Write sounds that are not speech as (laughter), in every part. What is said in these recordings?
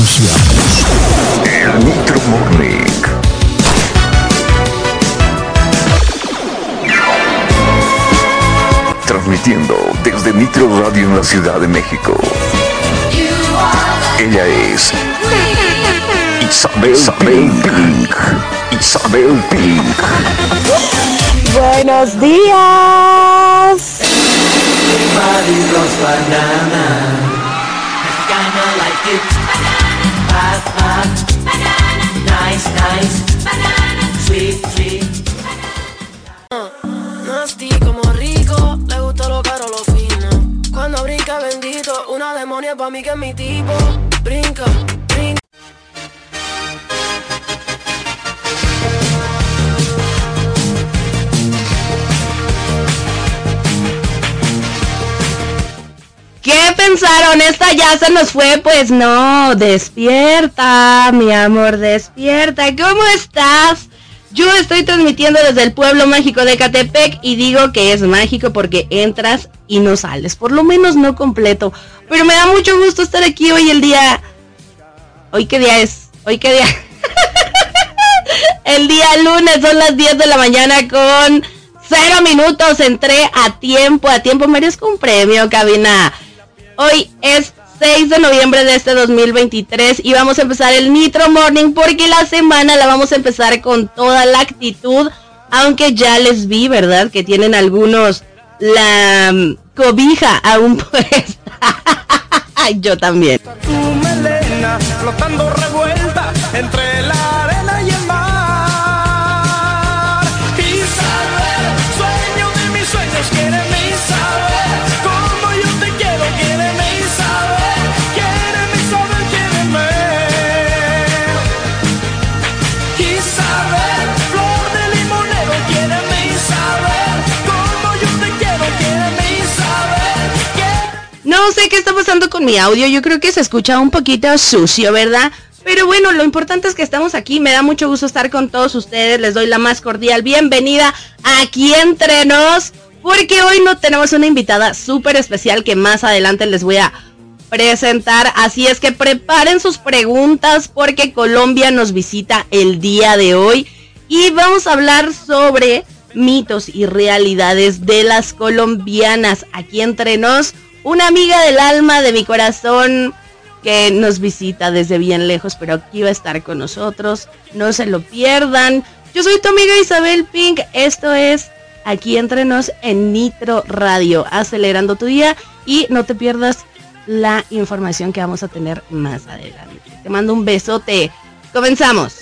Iniciamos. El Nitro Morning. Transmitiendo desde Nitro Radio en la Ciudad de México. Ella es Isabel, Isabel Pink. Isabel Pink. Buenos días. Nasty como rico, le gusta lo caro, lo fino. Cuando brinca bendito, una demonia pa' mí que es mi tipo. Brinca, ¿Qué pensaron? Esta ya se nos fue. Pues no, despierta, mi amor, despierta. ¿Cómo estás? Yo estoy transmitiendo desde el pueblo mágico de Catepec y digo que es mágico porque entras y no sales, por lo menos no completo. Pero me da mucho gusto estar aquí hoy el día... ¿Hoy qué día es? ¿Hoy qué día? (laughs) el día lunes son las 10 de la mañana con cero minutos. Entré a tiempo, a tiempo merezco un premio, cabina. Hoy es 6 de noviembre de este 2023 y vamos a empezar el Nitro Morning porque la semana la vamos a empezar con toda la actitud, aunque ya les vi, ¿verdad? Que tienen algunos la mm, cobija aún puesta. (laughs) Yo también. No sé qué está pasando con mi audio, yo creo que se escucha un poquito sucio, ¿verdad? Pero bueno, lo importante es que estamos aquí, me da mucho gusto estar con todos ustedes, les doy la más cordial bienvenida aquí entre nos, porque hoy no tenemos una invitada súper especial que más adelante les voy a presentar, así es que preparen sus preguntas porque Colombia nos visita el día de hoy y vamos a hablar sobre mitos y realidades de las colombianas aquí entre nos, una amiga del alma de mi corazón que nos visita desde bien lejos, pero aquí va a estar con nosotros. No se lo pierdan. Yo soy tu amiga Isabel Pink. Esto es aquí entre nos en Nitro Radio, acelerando tu día y no te pierdas la información que vamos a tener más adelante. Te mando un besote. Comenzamos.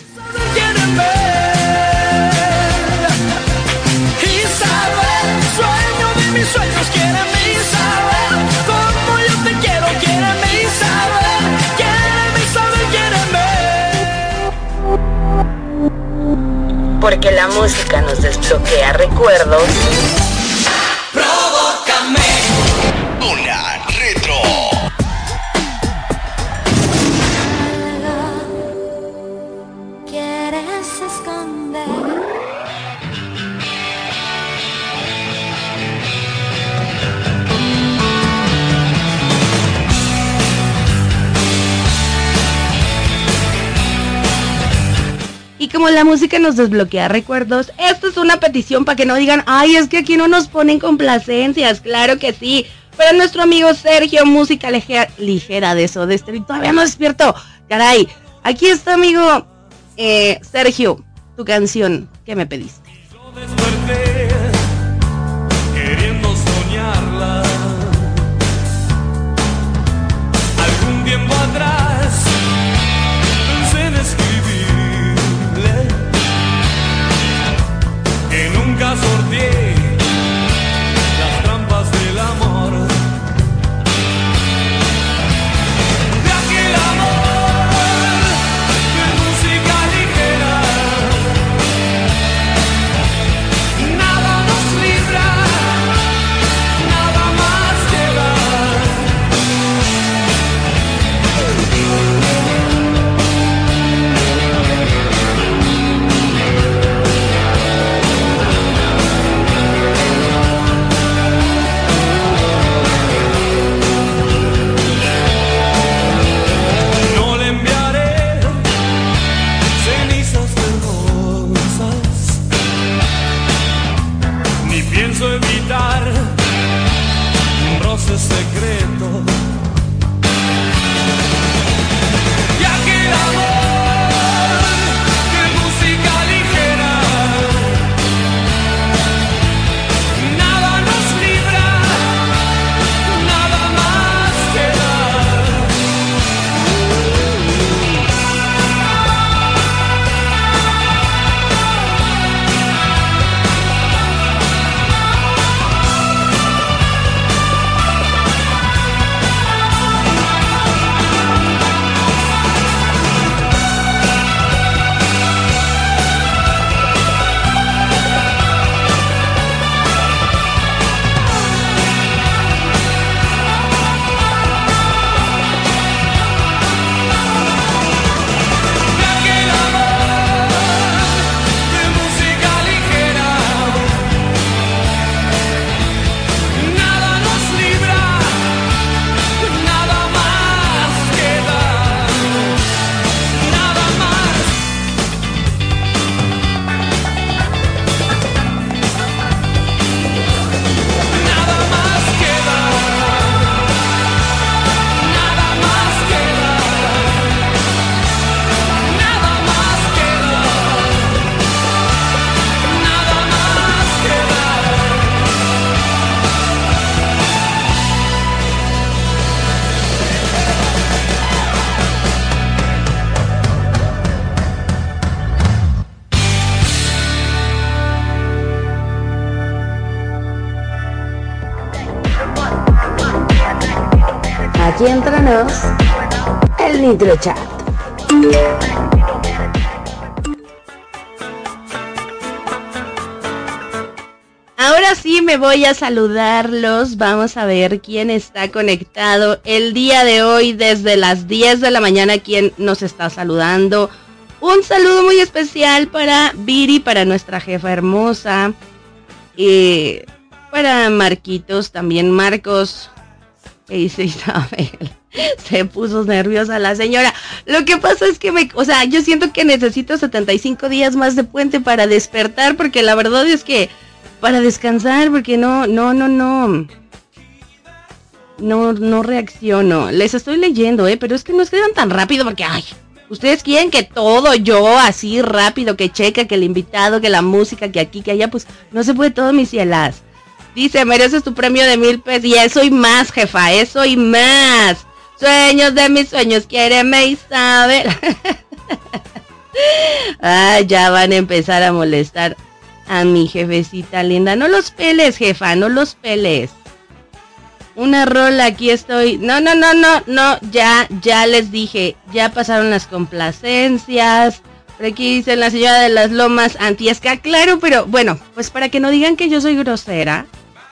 Porque la música nos desbloquea recuerdos. Como la música nos desbloquea recuerdos, esto es una petición para que no digan, ay, es que aquí no nos ponen complacencias. Claro que sí. Pero nuestro amigo Sergio, música ligera, ligera de eso, de este, todavía no despierto. Caray, aquí está, amigo eh, Sergio, tu canción que me pediste. Ahora sí me voy a saludarlos. Vamos a ver quién está conectado el día de hoy desde las 10 de la mañana. ¿Quién nos está saludando? Un saludo muy especial para Viri, para nuestra jefa hermosa. Y para Marquitos, también Marcos. ¿Qué dice Isabel? (laughs) Se puso nerviosa la señora. Lo que pasa es que me, o sea, yo siento que necesito 75 días más de puente para despertar, porque la verdad es que para descansar, porque no, no, no, no. No, no reacciono. Les estoy leyendo, eh, pero es que no escriban tan rápido porque, ay, ustedes quieren que todo yo así rápido, que checa, que el invitado, que la música, que aquí, que allá, pues no se puede todo, mis cielas. Dice, mereces tu premio de mil pesos. Y eso y más, jefa, eso y más. Sueños de mis sueños, quiéreme Isabel. (laughs) ah, ya van a empezar a molestar a mi jefecita linda. No los peles, jefa, no los peles. Una rola, aquí estoy. No, no, no, no, no, ya, ya les dije, ya pasaron las complacencias. Por aquí dice la señora de las lomas antiesca. Claro, pero bueno, pues para que no digan que yo soy grosera,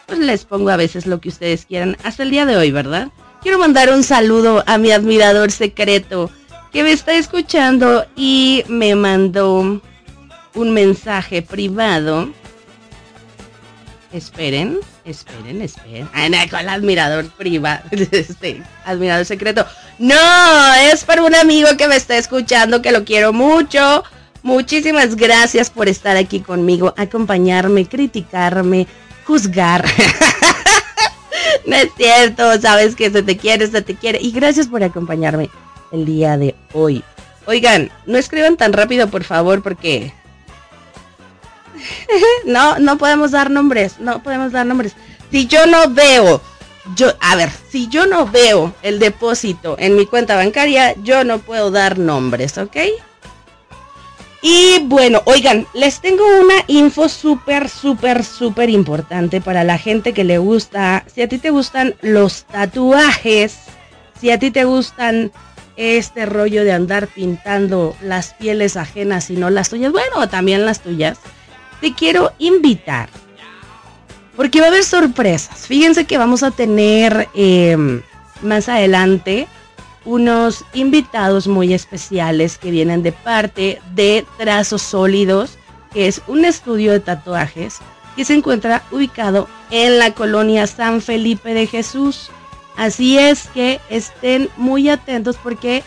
pues les pongo a veces lo que ustedes quieran. Hasta el día de hoy, ¿verdad? Quiero mandar un saludo a mi admirador secreto que me está escuchando y me mandó un mensaje privado. Esperen, esperen, esperen. Ah, no, con el admirador privado, (laughs) este, admirador secreto. No, es para un amigo que me está escuchando, que lo quiero mucho. Muchísimas gracias por estar aquí conmigo, acompañarme, criticarme, juzgar. (laughs) (laughs) no es cierto, sabes que se te quiere, se te quiere. Y gracias por acompañarme el día de hoy. Oigan, no escriban tan rápido, por favor, porque... (laughs) no, no podemos dar nombres, no podemos dar nombres. Si yo no veo, yo, a ver, si yo no veo el depósito en mi cuenta bancaria, yo no puedo dar nombres, ¿ok? Y bueno, oigan, les tengo una info súper, súper, súper importante para la gente que le gusta. Si a ti te gustan los tatuajes, si a ti te gustan este rollo de andar pintando las pieles ajenas y no las tuyas, bueno, también las tuyas, te quiero invitar. Porque va a haber sorpresas. Fíjense que vamos a tener eh, más adelante unos invitados muy especiales que vienen de parte de Trazos Sólidos, que es un estudio de tatuajes que se encuentra ubicado en la colonia San Felipe de Jesús. Así es que estén muy atentos porque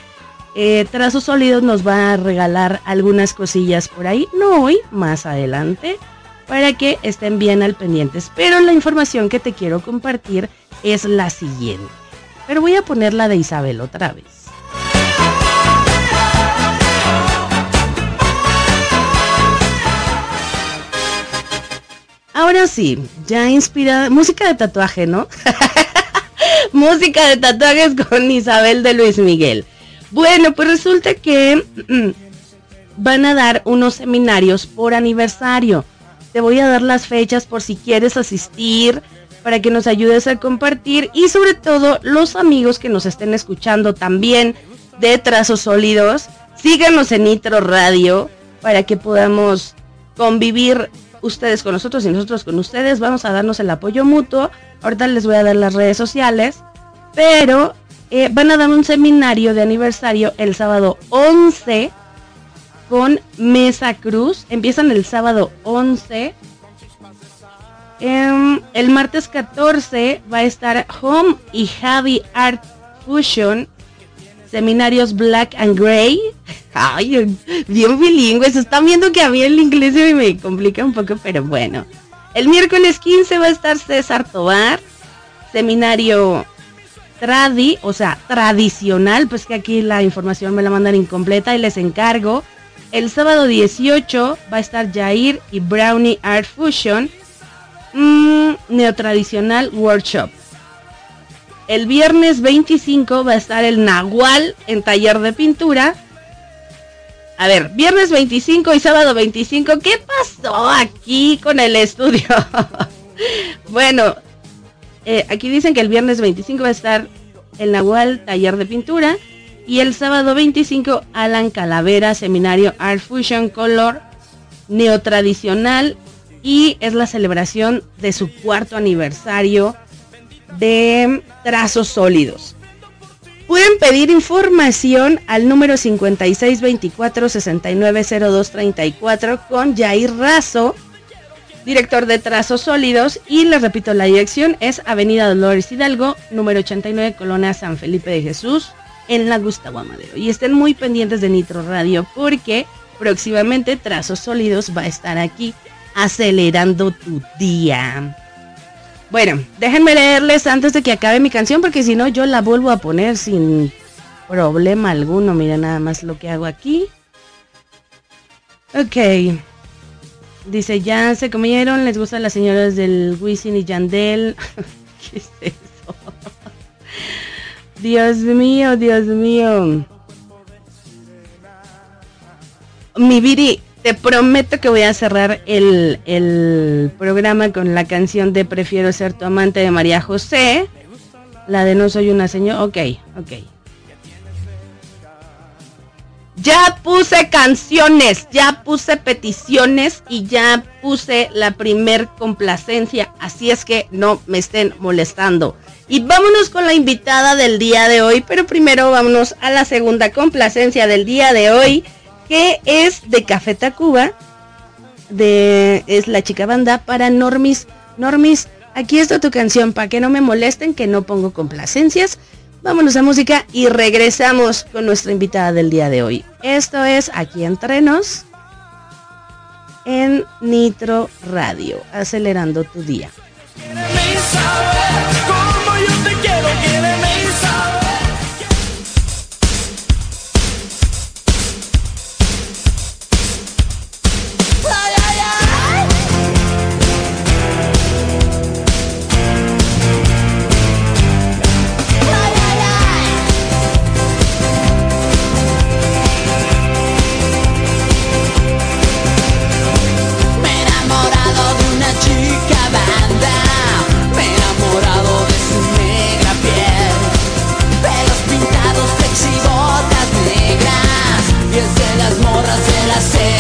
eh, Trazos Sólidos nos va a regalar algunas cosillas por ahí, no hoy, más adelante, para que estén bien al pendientes. Pero la información que te quiero compartir es la siguiente. Pero voy a poner la de Isabel otra vez. Ahora sí, ya inspirada. Música de tatuaje, ¿no? (laughs) música de tatuajes con Isabel de Luis Miguel. Bueno, pues resulta que mm, van a dar unos seminarios por aniversario. Te voy a dar las fechas por si quieres asistir para que nos ayudes a compartir y sobre todo los amigos que nos estén escuchando también de Trazos Sólidos, síganos en Nitro Radio para que podamos convivir ustedes con nosotros y nosotros con ustedes. Vamos a darnos el apoyo mutuo. Ahorita les voy a dar las redes sociales, pero eh, van a dar un seminario de aniversario el sábado 11 con Mesa Cruz. Empiezan el sábado 11 Em, el martes 14 va a estar Home y Javi Art Fusion, seminarios Black and Gray. (laughs) Ay, bien bilingües. Están viendo que a mí el inglés me complica un poco, pero bueno. El miércoles 15 va a estar César Tobar, seminario tradi, o sea, tradicional, pues que aquí la información me la mandan incompleta y les encargo. El sábado 18 va a estar Jair y Brownie Art Fusion Mm, neotradicional Workshop. El viernes 25 va a estar el Nahual en taller de pintura. A ver, viernes 25 y sábado 25, ¿qué pasó aquí con el estudio? (laughs) bueno, eh, aquí dicen que el viernes 25 va a estar El Nahual, taller de pintura. Y el sábado 25, Alan Calavera, seminario Art Fusion Color Neotradicional. Y es la celebración de su cuarto aniversario de trazos sólidos. Pueden pedir información al número 5624-690234 con Jair Razo, director de Trazos Sólidos. Y les repito, la dirección es Avenida Dolores Hidalgo, número 89, Colonia San Felipe de Jesús, en la Gustavo Amadero. Y estén muy pendientes de Nitro Radio porque próximamente Trazos Sólidos va a estar aquí acelerando tu día. Bueno, déjenme leerles antes de que acabe mi canción porque si no yo la vuelvo a poner sin problema alguno. Miren nada más lo que hago aquí. Ok. Dice, ya se comieron, les gustan las señoras del Wisin y Yandel. (laughs) ¿Qué es eso? (laughs) Dios mío, Dios mío. Mi Viri, te prometo que voy a cerrar el, el programa con la canción de Prefiero ser tu amante de María José. La de No soy una señora. Ok, ok. Ya puse canciones, ya puse peticiones y ya puse la primer complacencia. Así es que no me estén molestando. Y vámonos con la invitada del día de hoy, pero primero vámonos a la segunda complacencia del día de hoy, que es de Café Tacuba, de es la chica banda para Normis. Normis, aquí está tu canción para que no me molesten que no pongo complacencias. Vámonos a música y regresamos con nuestra invitada del día de hoy. Esto es Aquí Entrenos en Nitro Radio, acelerando tu día. Morras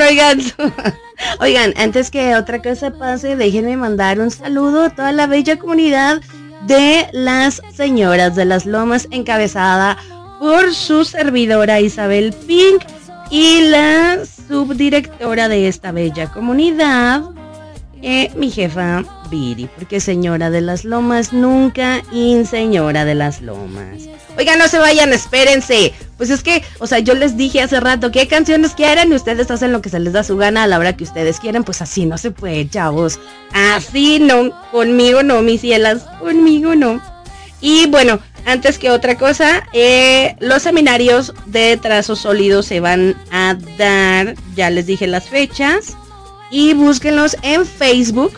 oigan. (laughs) Oigan, antes que otra cosa pase, déjenme mandar un saludo a toda la bella comunidad de las señoras de las lomas encabezada por su servidora Isabel Pink y la subdirectora de esta bella comunidad, eh, mi jefa Viri, porque señora de las lomas nunca y señora de las lomas. Oigan, no se vayan, espérense. Pues es que, o sea, yo les dije hace rato qué canciones quieren y ustedes hacen lo que se les da su gana a la hora que ustedes quieren. Pues así no se puede, chavos. Así no, conmigo no, mis cielas, conmigo no. Y bueno, antes que otra cosa, eh, los seminarios de trazos sólidos se van a dar, ya les dije las fechas, y búsquenlos en Facebook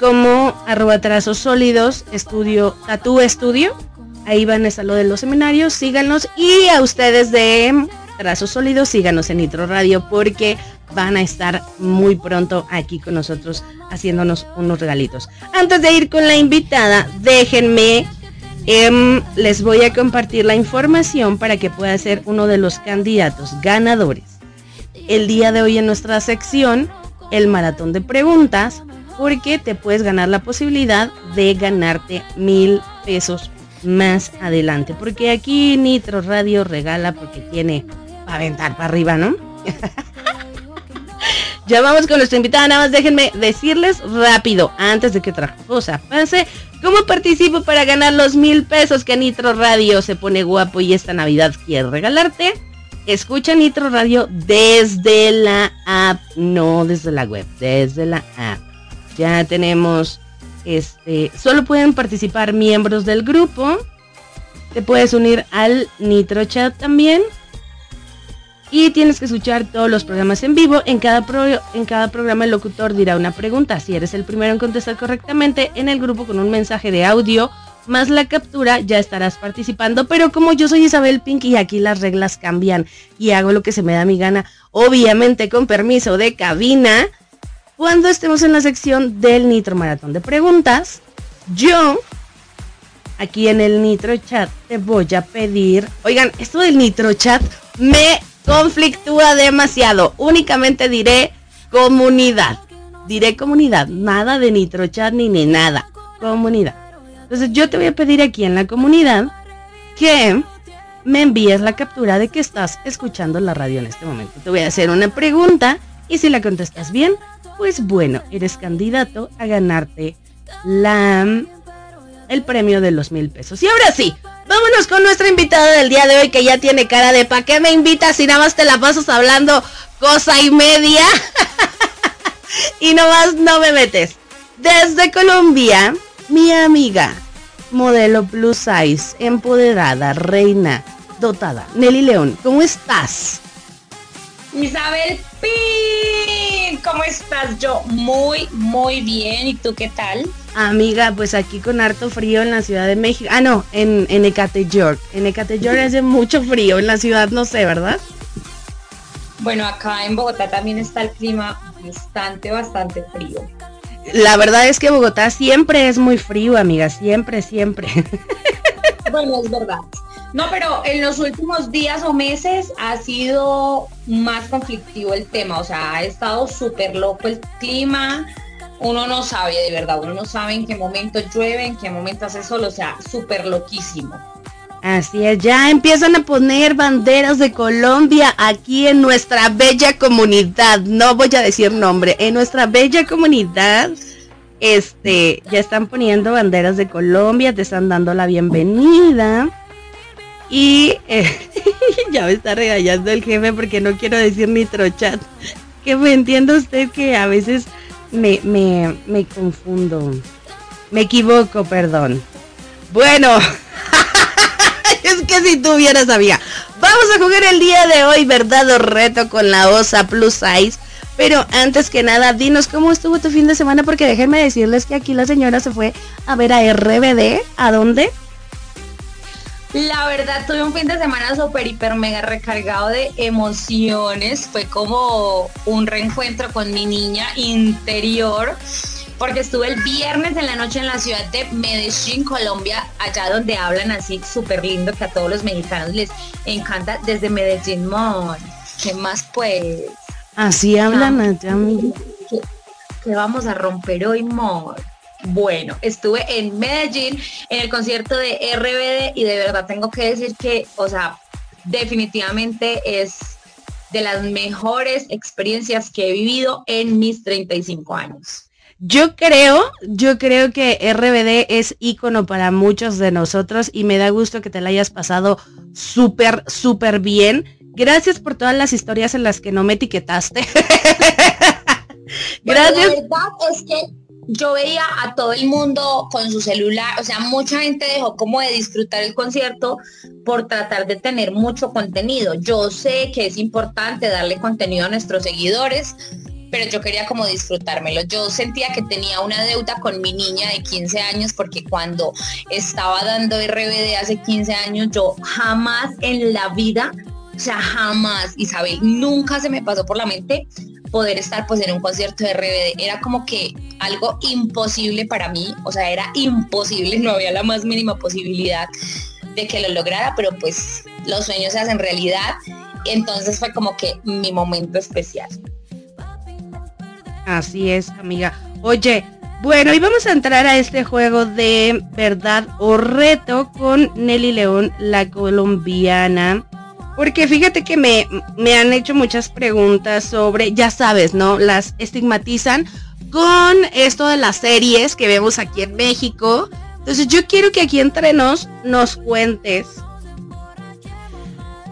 como arroba trazos sólidos, estudio, tatú estudio. Ahí van a estar lo de los seminarios, síganos y a ustedes de Trazos Sólidos, síganos en Nitro Radio porque van a estar muy pronto aquí con nosotros haciéndonos unos regalitos. Antes de ir con la invitada, déjenme, em, les voy a compartir la información para que pueda ser uno de los candidatos ganadores. El día de hoy en nuestra sección, el maratón de preguntas, porque te puedes ganar la posibilidad de ganarte mil pesos más adelante. Porque aquí Nitro Radio regala porque tiene para aventar para arriba, ¿no? (laughs) ya vamos con nuestra invitada, nada más déjenme decirles rápido, antes de que otra cosa pase, ¿cómo participo para ganar los mil pesos que Nitro Radio se pone guapo y esta Navidad quiere regalarte? Escucha Nitro Radio desde la app, no desde la web, desde la app. Ya tenemos este, solo pueden participar miembros del grupo. Te puedes unir al Nitro Chat también. Y tienes que escuchar todos los programas en vivo. En cada, en cada programa el locutor dirá una pregunta. Si eres el primero en contestar correctamente en el grupo con un mensaje de audio más la captura, ya estarás participando. Pero como yo soy Isabel Pink y aquí las reglas cambian y hago lo que se me da mi gana, obviamente con permiso de cabina, cuando estemos en la sección del Nitro Maratón de Preguntas, yo aquí en el Nitro Chat te voy a pedir, oigan, esto del Nitro Chat me conflictúa demasiado. Únicamente diré comunidad. Diré comunidad, nada de Nitro Chat ni ni nada. Comunidad. Entonces yo te voy a pedir aquí en la comunidad que me envíes la captura de que estás escuchando la radio en este momento. Te voy a hacer una pregunta y si la contestas bien, pues bueno, eres candidato a ganarte la el premio de los mil pesos. Y ahora sí, vámonos con nuestra invitada del día de hoy que ya tiene cara de ¿para qué me invitas si nada más te la pasas hablando cosa y media? (laughs) y nomás no me metes. Desde Colombia, mi amiga, modelo plus size, empoderada, reina, dotada, Nelly León, ¿cómo estás? Isabel Pin, ¿cómo estás? Yo muy, muy bien. ¿Y tú qué tal? Amiga, pues aquí con harto frío en la Ciudad de México. Ah, no, en, en Ecate, York. En Ecate, York hace mucho frío. En la ciudad no sé, ¿verdad? Bueno, acá en Bogotá también está el clima bastante, bastante frío. La verdad es que Bogotá siempre es muy frío, amiga. Siempre, siempre. (laughs) Bueno, es verdad. No, pero en los últimos días o meses ha sido más conflictivo el tema, o sea, ha estado súper loco el clima, uno no sabe de verdad, uno no sabe en qué momento llueve, en qué momento hace sol, o sea, súper loquísimo. Así es, ya empiezan a poner banderas de Colombia aquí en nuestra bella comunidad, no voy a decir nombre, en nuestra bella comunidad, este, ya están poniendo banderas de Colombia, te están dando la bienvenida. Y eh, (laughs) ya me está regañando el jefe porque no quiero decir ni trochat. Que me entienda usted que a veces me, me, me confundo. Me equivoco, perdón. Bueno, (laughs) es que si tú hubieras sabía. Vamos a jugar el día de hoy, verdad o reto con la OSA Plus Size. Pero antes que nada, dinos cómo estuvo tu fin de semana, porque déjenme decirles que aquí la señora se fue a ver a RBD. ¿A dónde? La verdad, tuve un fin de semana súper, hiper, mega recargado de emociones. Fue como un reencuentro con mi niña interior, porque estuve el viernes en la noche en la ciudad de Medellín, Colombia, allá donde hablan así súper lindo, que a todos los mexicanos les encanta, desde Medellín, mon. ¿Qué más pues? Así hablan allá, mi. ¿Qué, vamos a romper hoy, mon? Bueno, estuve en Medellín en el concierto de RBD y de verdad tengo que decir que, o sea, definitivamente es de las mejores experiencias que he vivido en mis 35 años. Yo creo, yo creo que RBD es ícono para muchos de nosotros y me da gusto que te la hayas pasado súper, súper bien. Gracias por todas las historias en las que no me etiquetaste. (laughs) Gracias. la verdad es que yo veía a todo el mundo con su celular, o sea, mucha gente dejó como de disfrutar el concierto por tratar de tener mucho contenido. Yo sé que es importante darle contenido a nuestros seguidores, pero yo quería como disfrutármelo. Yo sentía que tenía una deuda con mi niña de 15 años porque cuando estaba dando RBD hace 15 años, yo jamás en la vida, o sea, jamás, Isabel, nunca se me pasó por la mente poder estar pues en un concierto de RBD. Era como que algo imposible para mí, o sea, era imposible, no había la más mínima posibilidad de que lo lograra, pero pues los sueños se hacen realidad. Entonces fue como que mi momento especial. Así es, amiga. Oye, bueno, y vamos a entrar a este juego de verdad o reto con Nelly León, la colombiana. Porque fíjate que me, me han hecho muchas preguntas sobre, ya sabes, ¿no? Las estigmatizan con esto de las series que vemos aquí en México. Entonces yo quiero que aquí entre nos nos cuentes.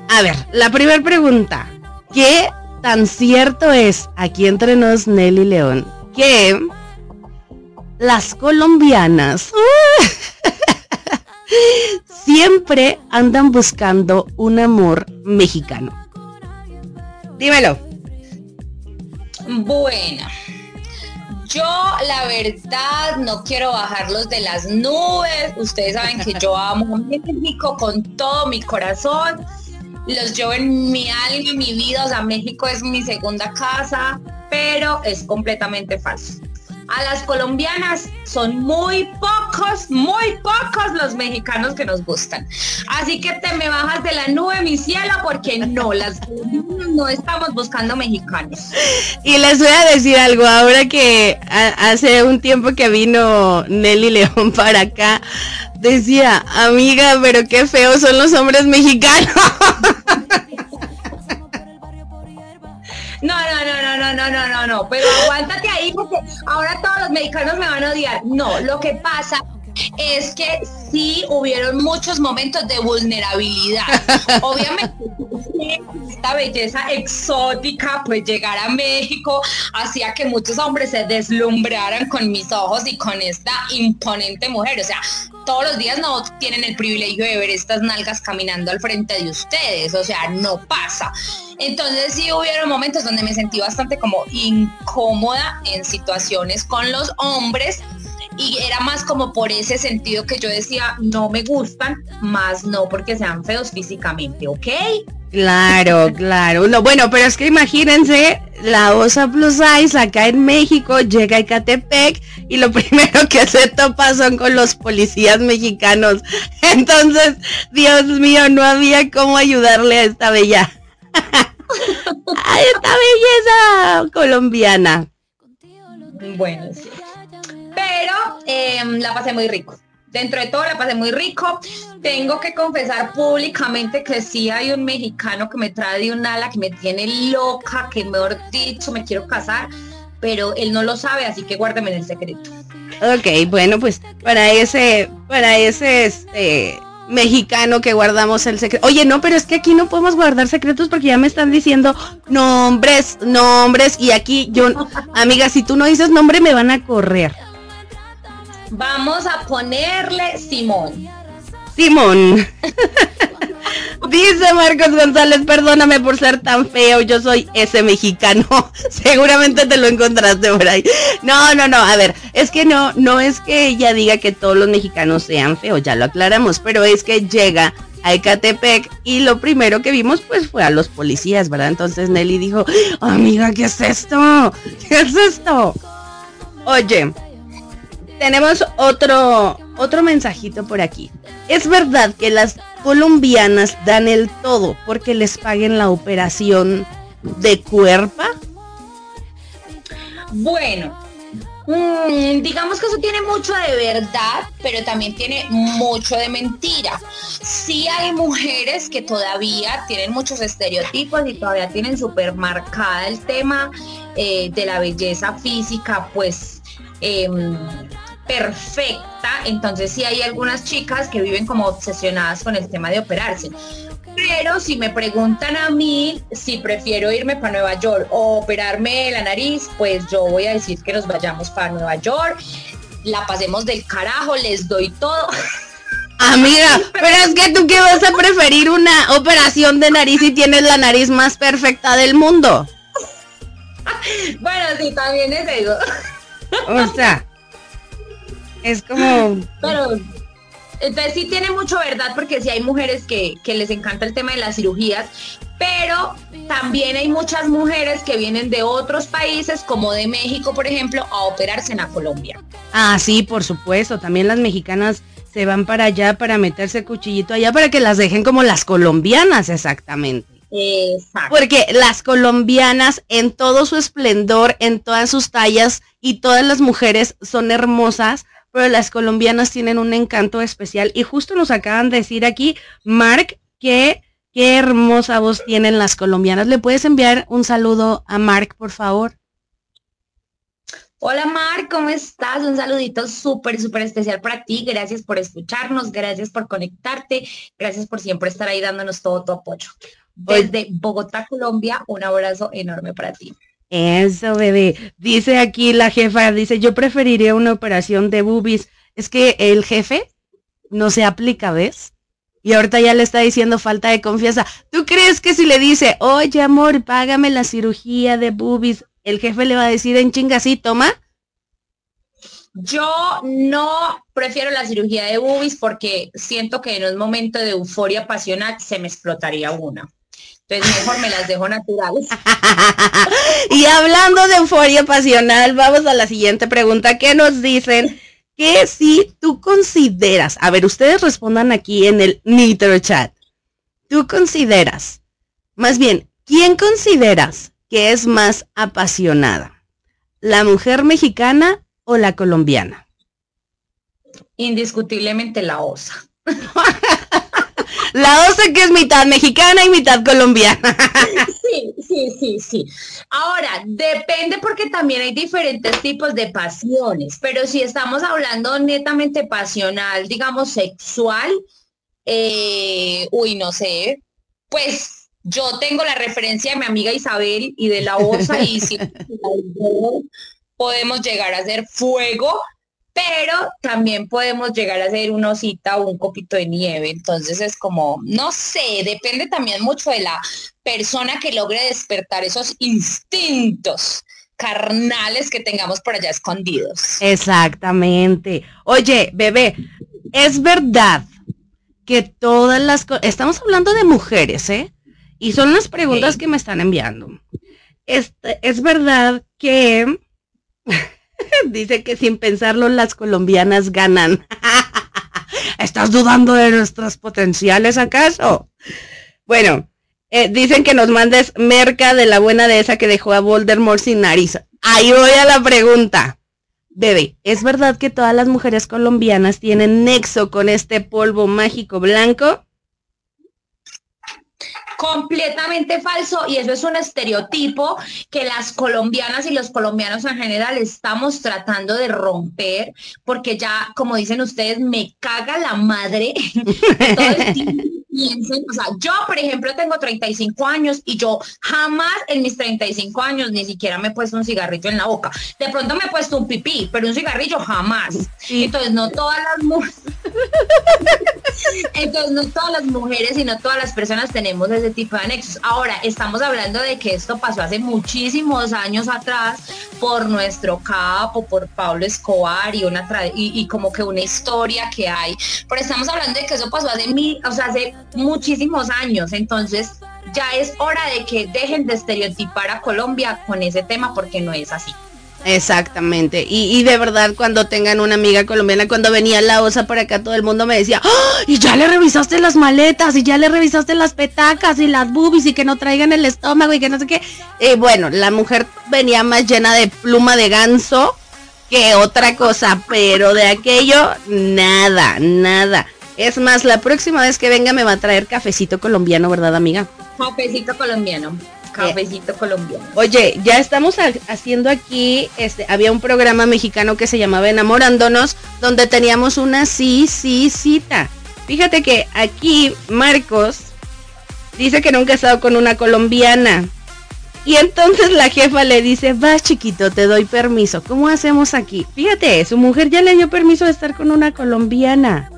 A ver, la primera pregunta. ¿Qué tan cierto es aquí entre nos Nelly León que las colombianas (laughs) siempre andan buscando un amor mexicano. Dímelo. Bueno, yo la verdad no quiero bajarlos de las nubes. Ustedes saben que yo amo México con todo mi corazón. Los llevo en mi alma, mi vida. O sea, México es mi segunda casa, pero es completamente falso. A las colombianas son muy pocos, muy pocos los mexicanos que nos gustan. Así que te me bajas de la nube, mi cielo, porque no, las no estamos buscando mexicanos. Y les voy a decir algo, ahora que hace un tiempo que vino Nelly León para acá, decía, amiga, pero qué feos son los hombres mexicanos. (laughs) No, no, no, no, no, no, no, no, no, pero aguántate ahí porque ahora todos los mexicanos me van a odiar. No, lo que pasa es que sí hubieron muchos momentos de vulnerabilidad. Obviamente, esta belleza exótica, pues llegar a México hacía que muchos hombres se deslumbraran con mis ojos y con esta imponente mujer. O sea, todos los días no tienen el privilegio de ver estas nalgas caminando al frente de ustedes. O sea, no pasa. Entonces sí hubieron momentos donde me sentí bastante como incómoda en situaciones con los hombres y era más como por ese sentido que yo decía, no me gustan, más no porque sean feos físicamente, ¿ok? Claro, claro. No, bueno, pero es que imagínense, la osa plus size acá en México llega a Ecatepec y lo (laughs) primero que se topa son con los policías mexicanos. (laughs) Entonces, Dios mío, no había cómo ayudarle a esta bella. (laughs) a esta belleza colombiana. Bueno, sí pero em, la pasé muy rico. Dentro de todo la pasé muy rico. Tengo que confesar públicamente que sí hay un mexicano que me trae de un ala, que me tiene loca, que mejor dicho me quiero casar, pero él no lo sabe, así que guárdame el secreto. Ok, bueno, pues para ese, para ese, este, mexicano que guardamos el secreto. Oye, no, pero es que aquí no podemos guardar secretos porque ya me están diciendo nombres, nombres y aquí yo, amiga, si tú no dices nombre me van a correr. Vamos a ponerle Simón. Simón. (laughs) Dice Marcos González, perdóname por ser tan feo, yo soy ese mexicano. (laughs) Seguramente te lo encontraste por ahí. No, no, no, a ver, es que no, no es que ella diga que todos los mexicanos sean feos, ya lo aclaramos, pero es que llega a Ecatepec y lo primero que vimos pues fue a los policías, ¿verdad? Entonces Nelly dijo, amiga, ¿qué es esto? ¿Qué es esto? Oye, tenemos otro, otro mensajito por aquí. Es verdad que las colombianas dan el todo porque les paguen la operación de cuerpo. Bueno, mm, digamos que eso tiene mucho de verdad, pero también tiene mucho de mentira. Sí hay mujeres que todavía tienen muchos estereotipos y todavía tienen súper marcada el tema eh, de la belleza física, pues em, perfecta, entonces sí hay algunas chicas que viven como obsesionadas con el tema de operarse. Pero si me preguntan a mí si prefiero irme para Nueva York o operarme la nariz, pues yo voy a decir que nos vayamos para Nueva York, la pasemos del carajo, les doy todo. (laughs) Amiga, pero es que tú qué vas a preferir una operación de nariz si tienes la nariz más perfecta del mundo. (laughs) bueno, sí, también es eso. O sea, es como... Pero, entonces sí tiene mucho verdad porque sí hay mujeres que, que les encanta el tema de las cirugías, pero también hay muchas mujeres que vienen de otros países, como de México, por ejemplo, a operarse en la Colombia. Ah, sí, por supuesto. También las mexicanas se van para allá para meterse cuchillito allá para que las dejen como las colombianas, exactamente. Exacto. Porque las colombianas en todo su esplendor, en todas sus tallas y todas las mujeres son hermosas, pero las colombianas tienen un encanto especial. Y justo nos acaban de decir aquí, Mark, que qué hermosa voz tienen las colombianas. ¿Le puedes enviar un saludo a Mark, por favor? Hola Mark, ¿cómo estás? Un saludito súper, súper especial para ti. Gracias por escucharnos, gracias por conectarte, gracias por siempre estar ahí dándonos todo tu apoyo. Desde Bogotá, Colombia, un abrazo enorme para ti. Eso, bebé. Dice aquí la jefa, dice, yo preferiría una operación de boobies. Es que el jefe no se aplica, ¿ves? Y ahorita ya le está diciendo falta de confianza. ¿Tú crees que si le dice, oye amor, págame la cirugía de boobies, el jefe le va a decir en chinga, sí, toma? Yo no prefiero la cirugía de boobies porque siento que en un momento de euforia pasional se me explotaría una. Entonces mejor me las dejo naturales. (laughs) y hablando de euforia pasional, vamos a la siguiente pregunta. ¿Qué nos dicen? Que si tú consideras, a ver, ustedes respondan aquí en el Nitro Chat. ¿Tú consideras, más bien, quién consideras que es más apasionada? ¿La mujer mexicana o la colombiana? Indiscutiblemente la osa. (laughs) La osa que es mitad mexicana y mitad colombiana. (laughs) Sí, sí, sí, sí. Ahora, depende porque también hay diferentes tipos de pasiones, pero si estamos hablando netamente pasional, digamos sexual, eh, uy, no sé, pues yo tengo la referencia de mi amiga Isabel y de la osa y si (laughs) podemos llegar a hacer fuego, pero también podemos llegar a hacer una osita o un copito de nieve. Entonces es como, no sé, depende también mucho de la persona que logre despertar esos instintos carnales que tengamos por allá escondidos. Exactamente. Oye, bebé, es verdad que todas las cosas, estamos hablando de mujeres, ¿eh? Y son las preguntas que me están enviando. Este, es verdad que (laughs) Dice que sin pensarlo las colombianas ganan. (laughs) ¿Estás dudando de nuestros potenciales acaso? Bueno, eh, dicen que nos mandes merca de la buena de esa que dejó a Voldemort sin nariz. Ahí voy a la pregunta. Bebe, ¿es verdad que todas las mujeres colombianas tienen nexo con este polvo mágico blanco? Completamente falso y eso es un estereotipo que las colombianas y los colombianos en general estamos tratando de romper porque ya, como dicen ustedes, me caga la madre (laughs) todo piensen, o sea, yo por ejemplo tengo 35 años y yo jamás en mis 35 años ni siquiera me he puesto un cigarrillo en la boca. De pronto me he puesto un pipí, pero un cigarrillo jamás. Entonces no todas las mujeres (laughs) Entonces no todas las mujeres y no todas las personas tenemos ese tipo de anexos. Ahora, estamos hablando de que esto pasó hace muchísimos años atrás por nuestro capo, por Pablo Escobar y una y, como que una historia que hay. Pero estamos hablando de que eso pasó hace mil, o sea, hace muchísimos años. Entonces, ya es hora de que dejen de estereotipar a Colombia con ese tema porque no es así. Exactamente. Y, de verdad, cuando tengan una amiga colombiana, cuando venía la osa por acá, todo el mundo me decía, ¡Ah! y ya le revisaste las maletas, y ya le revisaste las petacas, y las boobies, y que no traigan el estómago, y que no sé qué. Eh, bueno, la mujer venía más llena de pluma de ganso que otra cosa, pero de aquello, nada, nada. Es más, la próxima vez que venga me va a traer cafecito colombiano, ¿verdad, amiga? Cafecito colombiano. Cafecito colombiano. Oye, ya estamos haciendo aquí, este, había un programa mexicano que se llamaba Enamorándonos, donde teníamos una sí, sí, cita. Fíjate que aquí Marcos dice que nunca ha estado con una colombiana. Y entonces la jefa le dice, va chiquito, te doy permiso. ¿Cómo hacemos aquí? Fíjate, su mujer ya le dio permiso de estar con una colombiana.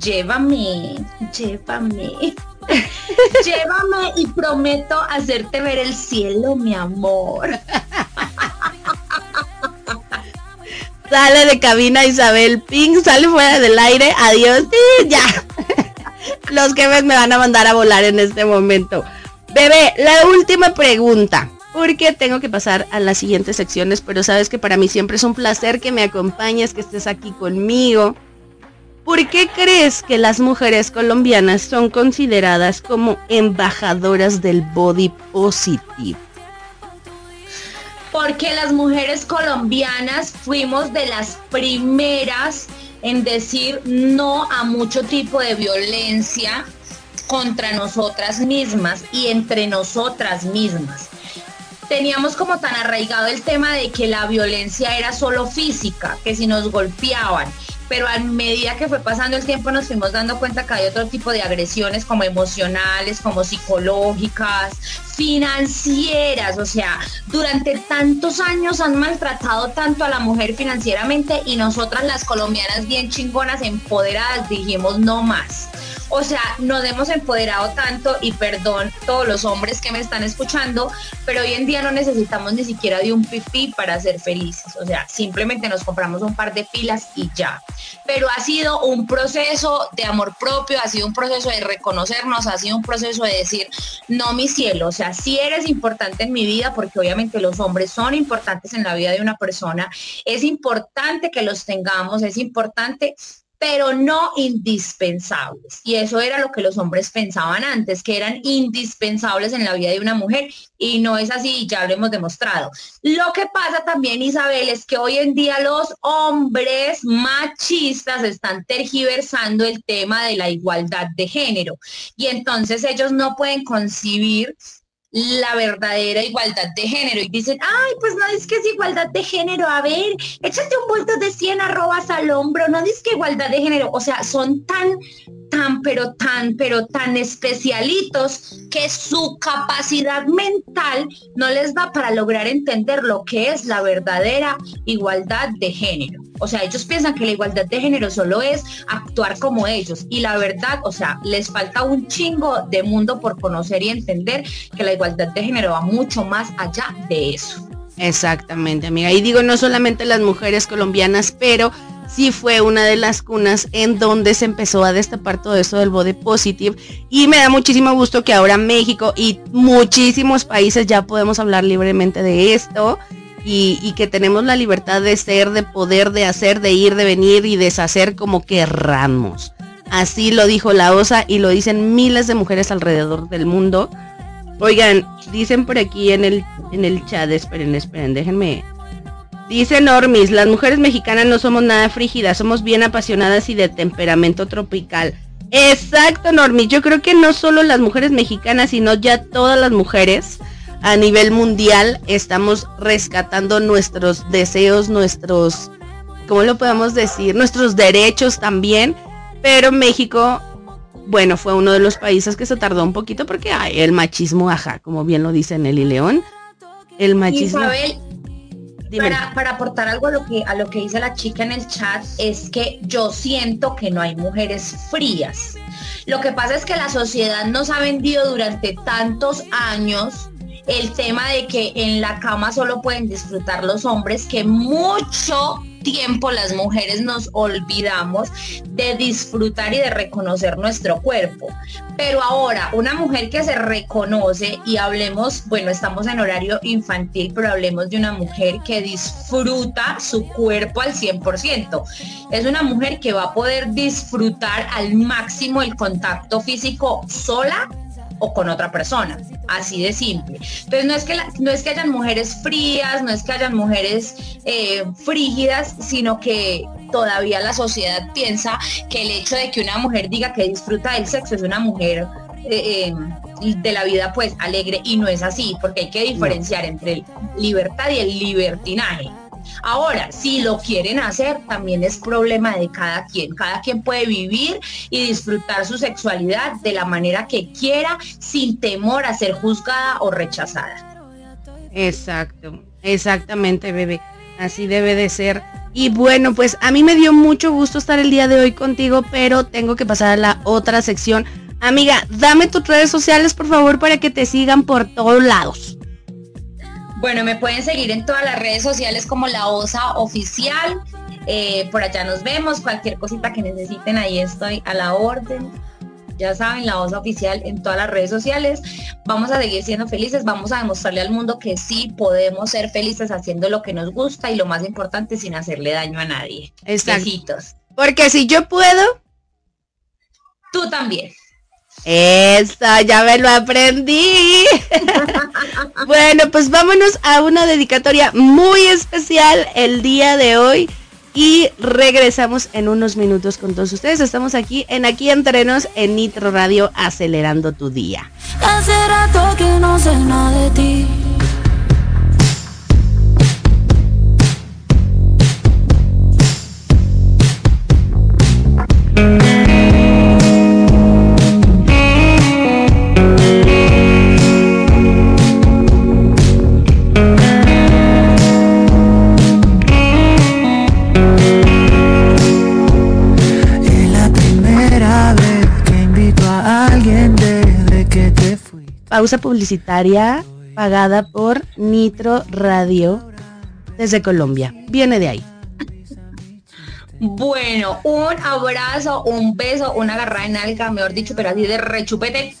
Llévame, llévame. (laughs) Llévame y prometo hacerte ver el cielo, mi amor. (laughs) Sale de cabina Isabel Pink, sale fuera del aire, adiós, sí, ya. (laughs) Los jefes me van a mandar a volar en este momento. Bebé, la última pregunta. Porque tengo que pasar a las siguientes secciones, pero sabes que para mí siempre es un placer que me acompañes, que estés aquí conmigo. ¿Por qué crees que las mujeres colombianas son consideradas como embajadoras del body positive? Porque las mujeres colombianas fuimos de las primeras en decir no a mucho tipo de violencia contra nosotras mismas y entre nosotras mismas. Teníamos como tan arraigado el tema de que la violencia era solo física, que si nos golpeaban, pero a medida que fue pasando el tiempo nos fuimos dando cuenta que hay otro tipo de agresiones como emocionales, como psicológicas, financieras, o sea, durante tantos años han maltratado tanto a la mujer financieramente y nosotras las colombianas bien chingonas, empoderadas, dijimos no más. O sea, nos hemos empoderado tanto y perdón todos los hombres que me están escuchando, pero hoy en día no necesitamos ni siquiera de un pipí para ser felices. O sea, simplemente nos compramos un par de pilas y ya. Pero ha sido un proceso de amor propio, ha sido un proceso de reconocernos, ha sido un proceso de decir, no mi cielo, o sea, si eres importante en mi vida, porque obviamente los hombres son importantes en la vida de una persona, es importante que los tengamos, es importante pero no indispensables. Y eso era lo que los hombres pensaban antes, que eran indispensables en la vida de una mujer. Y no es así, ya lo hemos demostrado. Lo que pasa también, Isabel, es que hoy en día los hombres machistas están tergiversando el tema de la igualdad de género. Y entonces ellos no pueden concibir la verdadera igualdad de género. Y dicen, ay, pues no es que es igualdad de género, a ver, échate un vuelto de 100 arrobas al hombro, no dices que igualdad de género, o sea, son tan tan, pero tan, pero tan especialitos que su capacidad mental no les da para lograr entender lo que es la verdadera igualdad de género. O sea, ellos piensan que la igualdad de género solo es actuar como ellos. Y la verdad, o sea, les falta un chingo de mundo por conocer y entender que la igualdad de género va mucho más allá de eso. Exactamente, amiga. Y digo, no solamente las mujeres colombianas, pero sí fue una de las cunas en donde se empezó a destapar todo eso del body positive y me da muchísimo gusto que ahora México y muchísimos países ya podemos hablar libremente de esto y, que tenemos la libertad de ser, de poder, de hacer, de ir, de venir y deshacer como querramos. Así lo dijo la OSA y lo dicen miles de mujeres alrededor del mundo. Oigan, dicen por aquí en el, en el chat, esperen, esperen, déjenme Dice Normis, las mujeres mexicanas no somos nada frígidas, somos bien apasionadas y de temperamento tropical. Exacto, Normis. Yo creo que no solo las mujeres mexicanas, sino ya todas las mujeres a nivel mundial estamos rescatando nuestros deseos, nuestros, ¿cómo lo podemos decir? Nuestros derechos también. Pero México, bueno, fue uno de los países que se tardó un poquito porque hay el machismo, ajá, como bien lo dice Nelly León. El machismo. Para, para, aportar algo a lo que a lo que dice la chica en el chat es que yo siento que no hay mujeres frías. Lo que pasa es que la sociedad nos ha vendido durante tantos años el tema de que en la cama solo pueden disfrutar los hombres, que mucho tiempo las mujeres nos olvidamos de disfrutar y de reconocer nuestro cuerpo. Pero ahora, una mujer que se reconoce y hablemos, bueno, estamos en horario infantil, pero hablemos de una mujer que disfruta su cuerpo al 100%. Es una mujer que va a poder disfrutar al máximo el contacto físico sola o con otra persona, así de simple. Entonces no es que, no es que hayan mujeres frías, no es que hayan mujeres eh, frígidas, sino que todavía la sociedad piensa que el hecho de que una mujer diga que disfruta del sexo es una mujer eh, eh, de la vida pues alegre y no es así, porque hay que diferenciar entre libertad y el libertinaje. Ahora, si lo quieren hacer, también es problema de cada quien. Cada quien puede vivir y disfrutar su sexualidad de la manera que quiera, sin temor a ser juzgada o rechazada. Exacto, exactamente, bebé. Así debe de ser. Y bueno, pues a mí me dio mucho gusto estar el día de hoy contigo, pero tengo que pasar a la otra sección. Amiga, dame tus redes sociales, por favor, para que te sigan por todos lados. Bueno, me pueden seguir en todas las redes sociales como La Osa Oficial. Eh, por allá nos vemos. Cualquier cosita que necesiten, ahí estoy a la orden. Ya saben, la Osa Oficial en todas las redes sociales. Vamos a seguir siendo felices. Vamos a demostrarle al mundo que sí podemos ser felices haciendo lo que nos gusta y lo más importante sin hacerle daño a nadie. Besitos. Porque si yo puedo, tú también. Eso, ya me lo aprendí. (laughs) bueno, pues vámonos a una dedicatoria muy especial el día de hoy. Y regresamos en unos minutos con todos ustedes. Estamos aquí en Aquí Entrenos en Nitro Radio acelerando tu día. Hace rato que no sé nada de ti. Pausa publicitaria pagada por Nitro Radio desde Colombia. Viene de ahí. Bueno, un abrazo, un beso, una agarrada en alga, mejor dicho, pero así de rechupete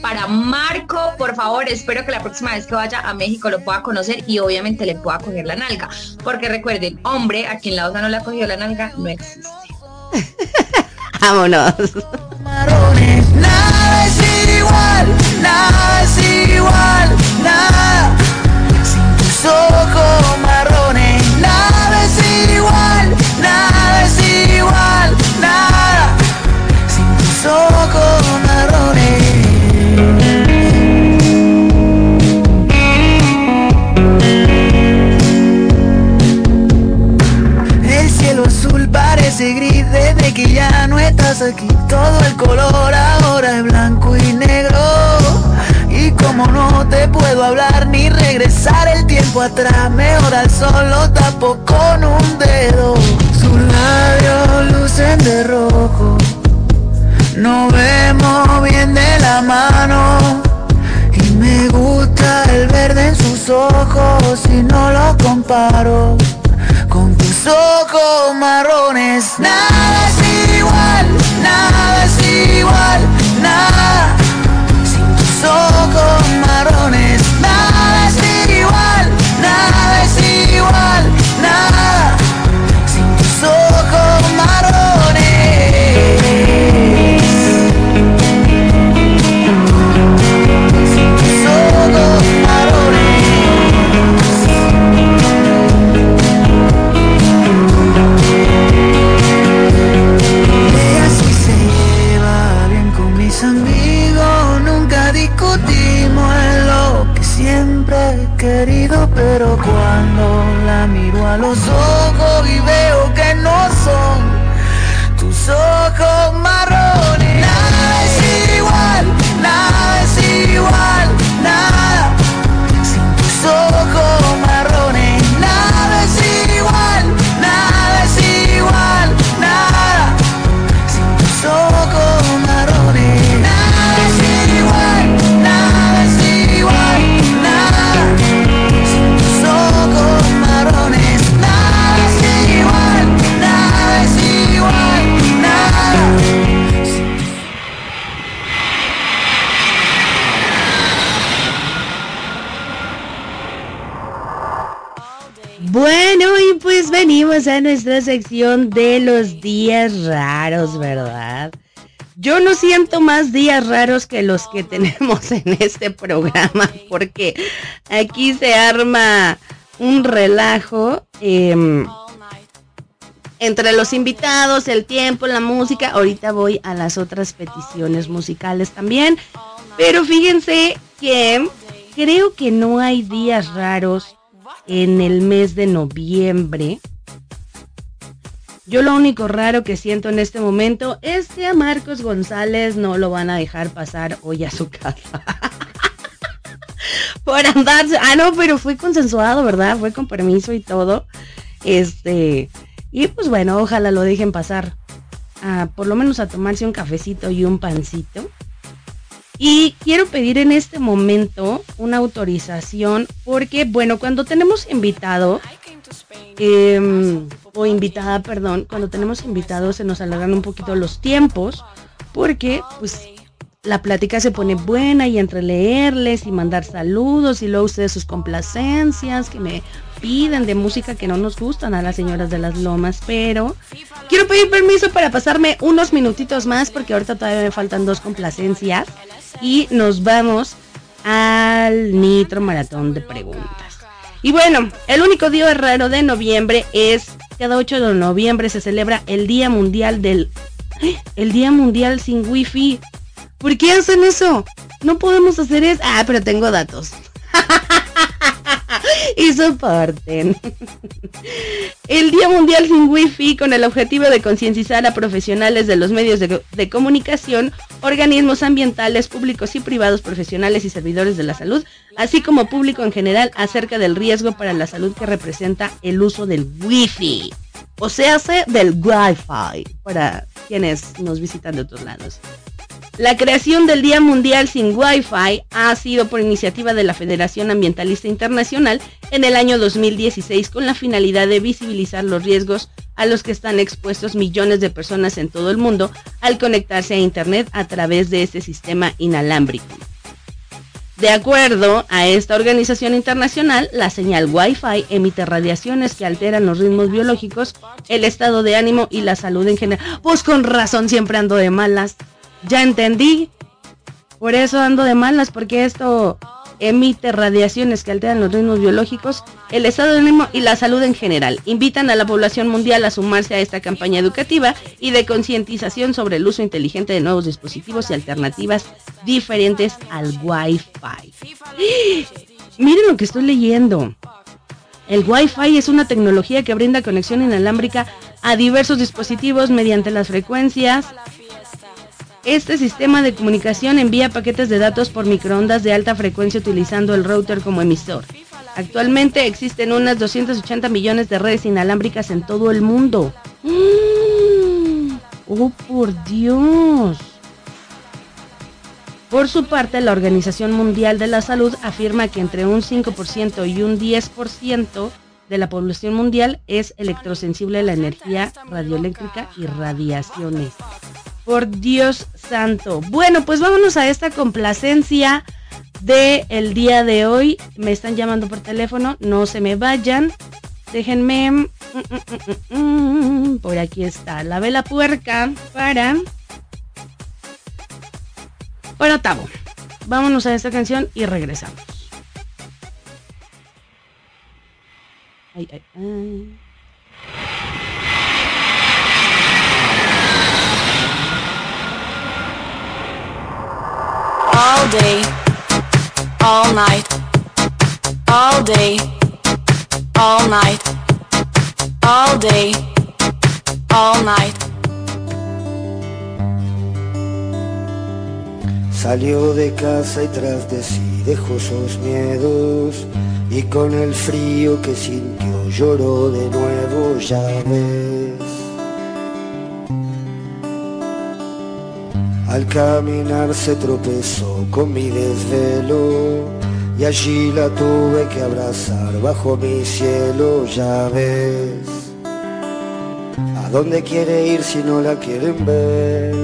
para Marco, por favor, espero que la próxima vez que vaya a México lo pueda conocer y obviamente le pueda coger la nalga. Porque recuerden, hombre, a quien la osa no le ha cogido la nalga, no existe. (laughs) Vámonos. Igual, nada es igual, nada. Sin tus ojos aquí. Todo el color ahora es blanco y negro. Y como no te puedo hablar ni regresar el tiempo atrás, mejor al sol lo tapo con un dedo. Sus labios lucen de rojo. Nos vemos bien de la mano. Y me gusta el verde en sus ojos y no lo comparo con tus ojos marrones. Miro a nuestra sección de los días raros, ¿verdad? Yo no siento más días raros que los que tenemos (laughs) en este programa, porque aquí se arma un relajo em, entre los invitados, el tiempo, la música. Ahorita voy a las otras peticiones musicales también. Pero fíjense que creo que no hay días raros en el mes de noviembre. Yo lo único raro que siento en este momento es que a Marcos González no lo van a dejar pasar hoy a su casa. (laughs) Por andar. Ah, no, pero fue consensuado, ¿verdad? Fue con permiso y todo. Este. Y pues bueno, ojalá lo dejen pasar. por lo menos a tomarse un cafecito y un pancito. Y quiero pedir en este momento una autorización porque, bueno, cuando tenemos invitado, em, o invitada, perdón, cuando tenemos invitados se nos alargan un poquito los tiempos porque, pues, la plática se pone buena y entre leerles y mandar saludos y luego ustedes sus complacencias que me piden de música que no nos gustan a las señoras de las lomas, pero quiero pedir permiso para pasarme unos minutitos más porque ahorita todavía me faltan dos complacencias y nos vamos al Nitro Maratón de Preguntas. Y bueno, el único día raro de noviembre es cada 8 de noviembre se celebra el Día Mundial del el Día Mundial sin Wi-Fi. ¿Por qué hacen eso? No podemos hacer eso. Ah, pero tengo datos. (laughs) y soporten. El Día Mundial sin Wi-Fi con el objetivo de concienciar a profesionales de los medios de, comunicación, organismos ambientales, públicos y privados, profesionales y servidores de la salud, así como público en general acerca del riesgo para la salud que representa el uso del Wi-Fi. O sea, hace del Wi-Fi para quienes nos visitan de otros lados. La creación del Día Mundial sin Wi-Fi ha sido por iniciativa de la Federación Ambientalista Internacional en el año 2016 con la finalidad de visibilizar los riesgos a los que están expuestos millones de personas en todo el mundo al conectarse a Internet a través de este sistema inalámbrico. De acuerdo a esta organización internacional, la señal Wi-Fi emite radiaciones que alteran los ritmos biológicos, el estado de ánimo y la salud en general. Pues con razón siempre ando de malas. Ya entendí. Por eso ando de malas, porque esto emite radiaciones que alteran los ritmos biológicos, el estado de ánimo y la salud en general. Invitan a la población mundial a sumarse a esta campaña educativa y de concientización sobre el uso inteligente de nuevos dispositivos y alternativas diferentes al Wi-Fi. (gasps) Miren lo que estoy leyendo. El Wi-Fi es una tecnología que brinda conexión inalámbrica a diversos dispositivos mediante las frecuencias este sistema de comunicación envía paquetes de datos por microondas de alta frecuencia utilizando el router como emisor. Actualmente existen unas 280 millones de redes inalámbricas en todo el mundo. ¡Mm! ¡Oh, por Dios! Por su parte, la Organización Mundial de la Salud afirma que entre un 5% y un 10% de la población mundial es electrosensible a la energía radioeléctrica y radiaciones. Por Dios santo. Bueno, pues vámonos a esta complacencia de el día de hoy. Me están llamando por teléfono, no se me vayan. Déjenme. Mm, mm, mm, por aquí está la vela puerca para. Para Tavo. Vámonos a esta canción y regresamos. Ay, ay, ay. All day, all night, all day, all night, all day, all night. Salió de casa y tras de sí dejó sus miedos y con el frío que sintió lloró de nuevo, ya ves. Al caminar se tropezó con mi desvelo y allí la tuve que abrazar bajo mi cielo, ya ves. ¿A dónde quiere ir si no la quieren ver?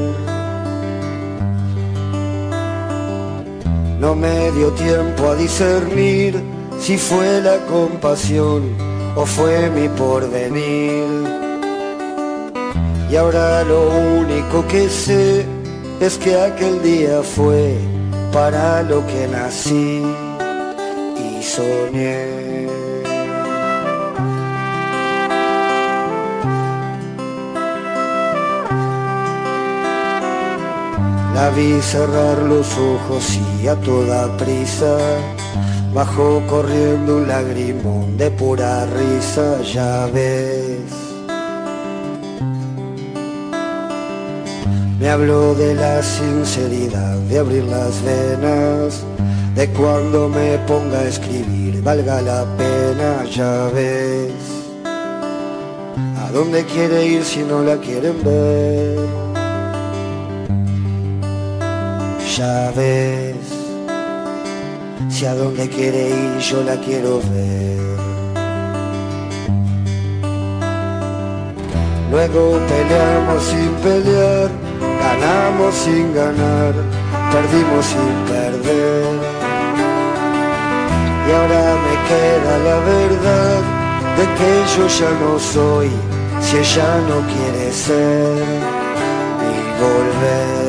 No me dio tiempo a discernir si fue la compasión o fue mi porvenir. Y ahora lo único que sé es que aquel día fue para lo que nací y soñé. La vi cerrar los ojos y a toda prisa bajó corriendo un lagrimón de pura risa, ya ves. Me habló de la sinceridad, de abrir las venas, de cuando me ponga a escribir, valga la pena, ya ves. ¿A dónde quiere ir si no la quieren ver? ya ves si a dónde quiere ir yo la quiero ver. Luego peleamos sin pelear, ganamos sin ganar, perdimos sin perder. Y ahora me queda la verdad de que yo ya no soy si ella no quiere ser ni volver.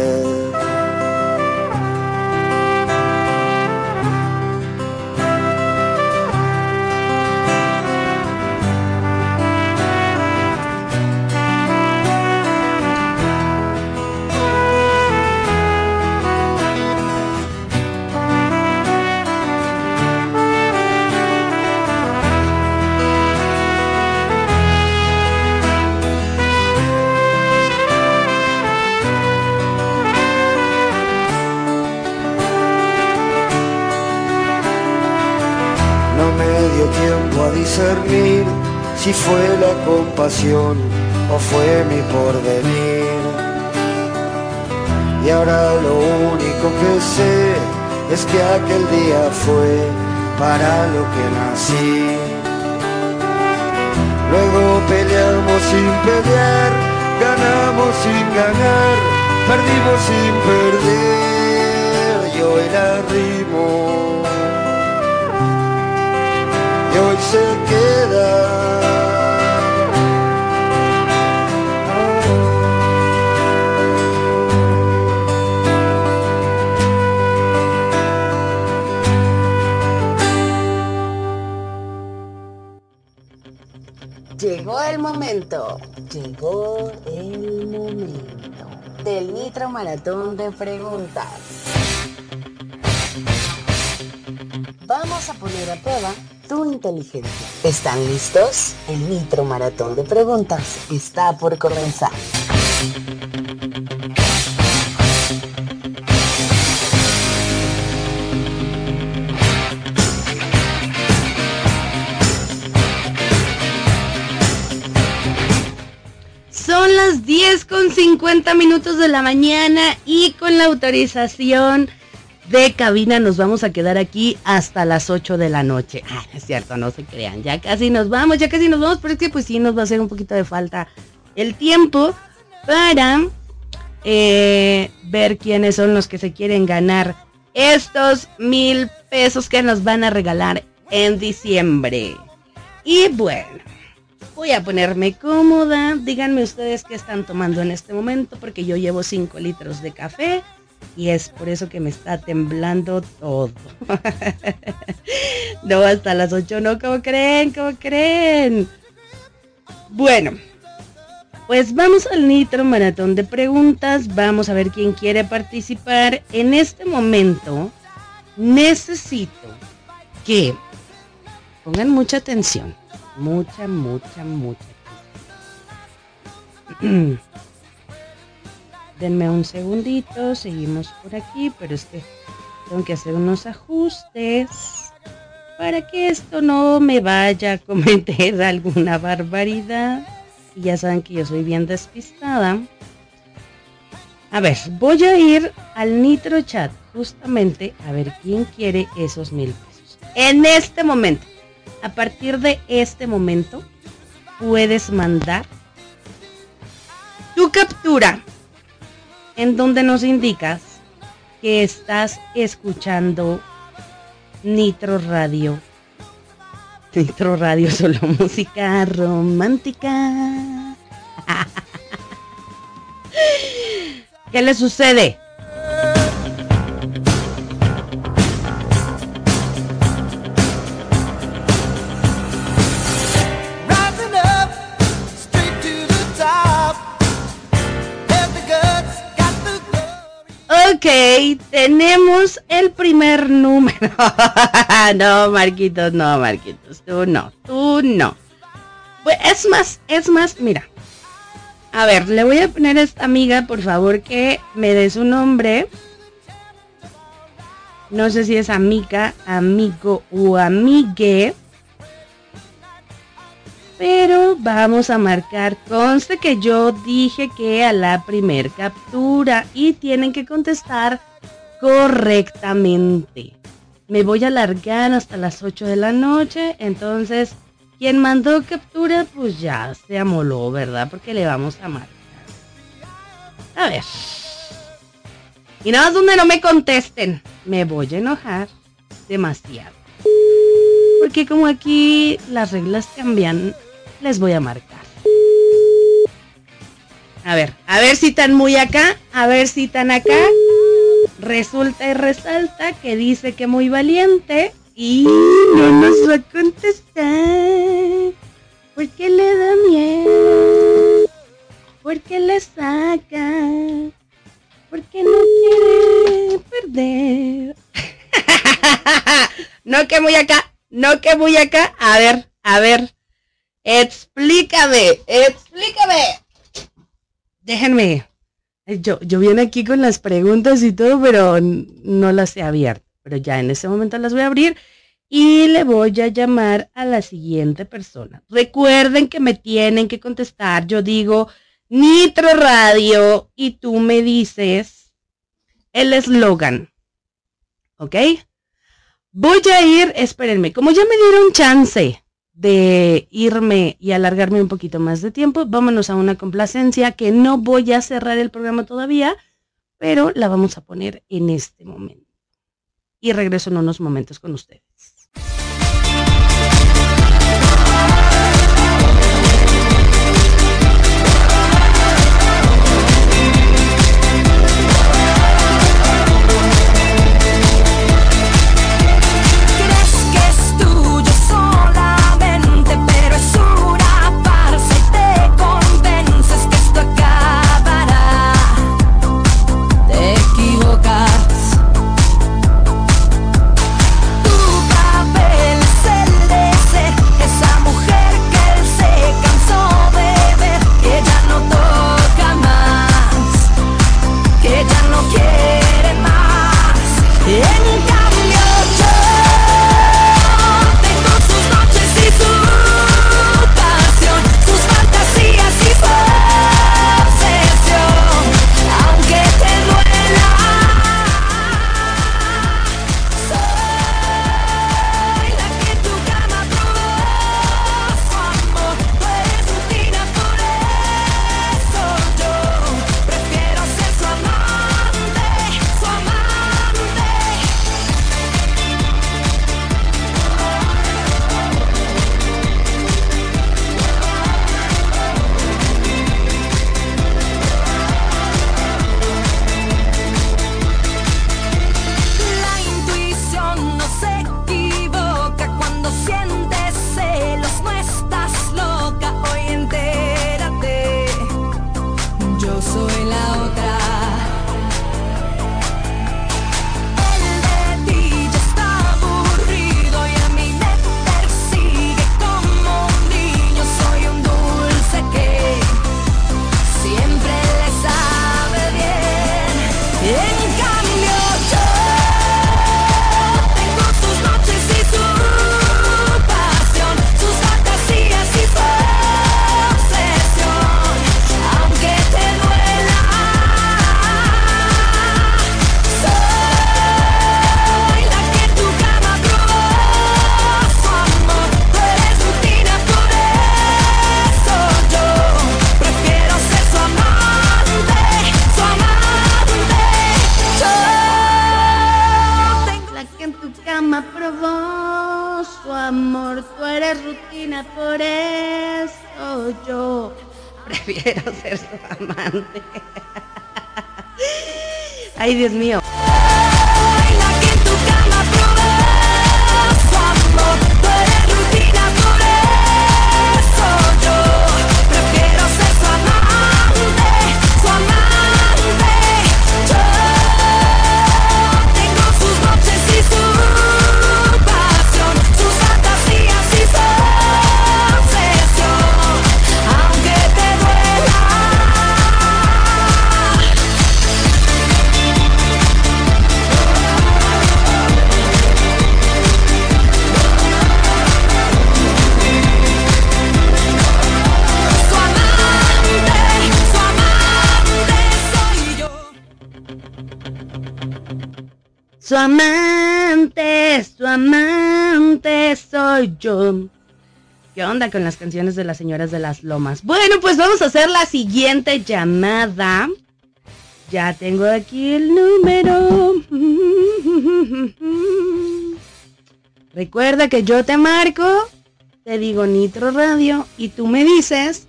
Si fue la compasión o fue mi porvenir. Y ahora lo único que sé es que aquel día fue para lo que nací. Luego peleamos sin pelear, ganamos sin ganar, perdimos sin perder. Yo era rimo hoy se queda. Llegó el momento, llegó el momento del Nitro Maratón de Preguntas. Vamos a poner a prueba inteligencia. ¿Están listos? El Nitro Maratón de Preguntas está por comenzar. Son las 10 con 50 minutos de la mañana y con la autorización de cabina nos vamos a quedar aquí hasta las 8 de la noche. Ah, es cierto, no se crean, ya casi nos vamos, ya casi nos vamos, pero es que pues sí nos va a hacer un poquito de falta el tiempo para eh, ver quiénes son los que se quieren ganar estos mil pesos que nos van a regalar en diciembre. Y bueno, voy a ponerme cómoda. Díganme ustedes qué están tomando en este momento, porque yo llevo 5 litros de café y es por eso que me está temblando todo. (laughs) no, hasta las 8 no, ¿cómo creen? ¿Cómo creen? Bueno, pues vamos al Nitro Maratón de Preguntas. Vamos a ver quién quiere participar. En este momento necesito que pongan mucha atención. Mucha, mucha, mucha. (clears throat) Denme un segundito, seguimos por aquí, pero es que tengo que hacer unos ajustes para que esto no me vaya a cometer (laughs) alguna barbaridad. Y ya saben que yo soy bien despistada. A ver, voy a ir al Nitro Chat justamente a ver quién quiere esos mil pesos. En este momento, a partir de este momento, puedes mandar tu captura en donde nos indicas que estás escuchando Nitro Radio Nitro Radio, (laughs) solo música romántica. (laughs) ¿Qué le sucede? Tenemos el primer número. (laughs) no, Marquitos, no, Marquitos, tú no, tú no. Pues es más, es más, mira. A ver, le voy a poner a esta amiga, por favor, que me dé su nombre. No sé si es amiga, amigo o amigue. Pero vamos a marcar. Conste que yo dije que a la primer captura y tienen que contestar correctamente. Me voy a alargar hasta las 8 de la noche. Entonces, quien mandó captura, pues ya se amoló, ¿verdad? Porque le vamos a marcar. A ver. Y nada más donde no me contesten. Me voy a enojar demasiado. Porque como aquí las reglas cambian, les voy a marcar. A ver, a ver si están muy acá, a ver si están acá. Resulta y resalta que dice que muy valiente y no nos va a contestar. Porque le da miedo. Porque le saca. Porque no quiere perder. (laughs) no que muy acá, no que muy acá. A ver, a ver. Explícame, explícame. Déjenme. Yo, yo viene aquí con las preguntas y todo, pero no las he abierto. Pero ya en ese momento las voy a abrir y le voy a llamar a la siguiente persona. Recuerden que me tienen que contestar. Yo digo Nitro Radio y tú me dices el eslogan. ¿Ok? Voy a ir, espérenme, como ya me dieron chance de irme y alargarme un poquito más de tiempo, vámonos a una complacencia que no voy a cerrar el programa todavía, pero la vamos a poner en este momento. Y regreso en unos momentos con ustedes. Dios mío. Soy yo. ¿Qué onda con las canciones de las señoras de las lomas? Bueno, pues vamos a hacer la siguiente llamada. Ya tengo aquí el número. Recuerda que yo te marco, te digo Nitro Radio y tú me dices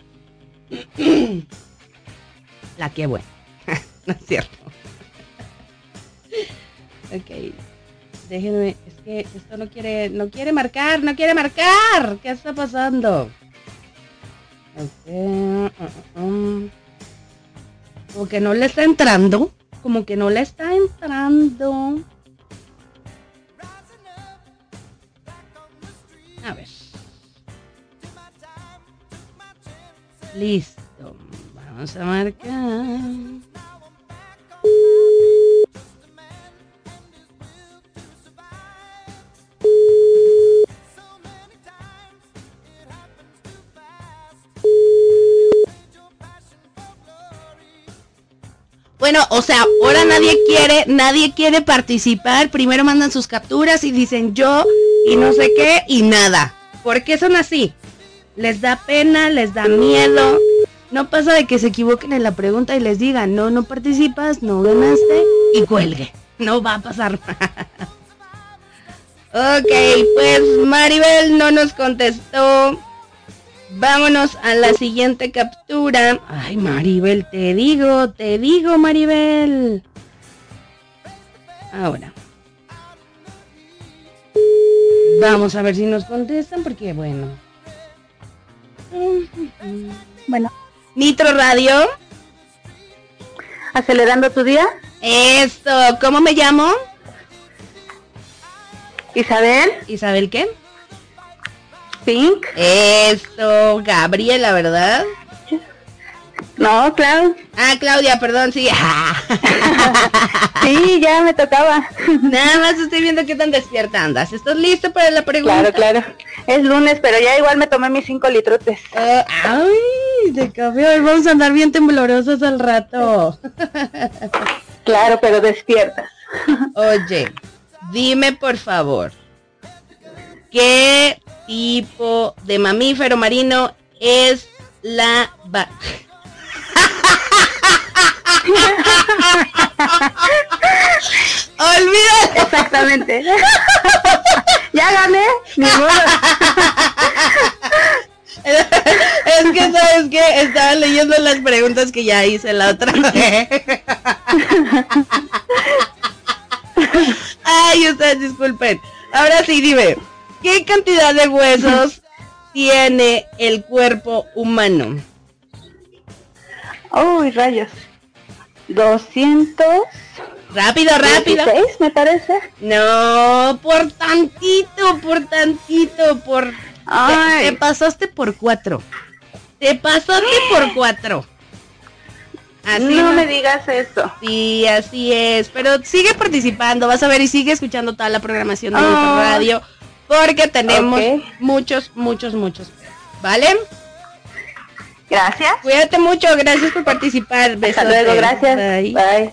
(clears throat) la que buena. (laughs) no es cierto. Ok. Déjenme, esto no quiere, no quiere marcar, no quiere marcar. ¿Qué está pasando? Ok. uh, uh, um. Como que no le está entrando. Como que no le está entrando. A ver. Listo. Vamos a marcar. Bueno, o sea, ahora nadie quiere, nadie quiere participar. Primero mandan sus capturas y dicen yo y no sé qué y nada. ¿Por qué son así? Les da pena, les da miedo. No pasa de que se equivoquen en la pregunta y les digan, no, no participas, no ganaste y cuelgue. No va a pasar. (laughs) ok, pues Maribel no nos contestó. Vámonos a la siguiente captura. Ay, Maribel, te digo, te digo, Maribel. Ahora. Vamos a ver si nos contestan porque, bueno. Bueno. Nitro Radio. ¿Acelerando tu día? Esto, ¿cómo me llamo? Isabel. ¿Isabel qué? Pink. Esto, Gabriela, ¿verdad? No, Clau. Ah, Claudia, perdón, sí. (laughs) sí, ya me tocaba. Nada más estoy viendo qué tan despierta andas. ¿Estás listo para la pregunta? Claro, claro. Es lunes, pero ya igual me tomé mis cinco litrotes. Uh, ay, de café. Hoy vamos a andar bien temblorosos al rato. claro, pero despiertas. Oye, dime por favor, ¿qué tipo de mamífero marino es la va (laughs) Olvídalo. Exactamente. ya gané. Modo. es que sabes que estaba leyendo las preguntas que ya hice la otra vez. (laughs) Ay, ustedes disculpen. Ahora sí, dime, ¿qué cantidad de huesos (laughs) tiene el cuerpo humano? Uy, rayos. 200. Rápido, rápido. 16, me parece. No, por tantito, por tantito, por... Te, te, pasaste por cuatro. Te pasaste por cuatro. Así no, no, me digas eso. Sí, así es. Pero sigue participando, vas a ver y sigue escuchando toda la programación de oh. nuestra radio. Porque tenemos okay. muchos, muchos, muchos. ¿Vale? Gracias. Cuídate mucho, gracias por participar. Besote. Hasta luego, gracias. Bye. Bye.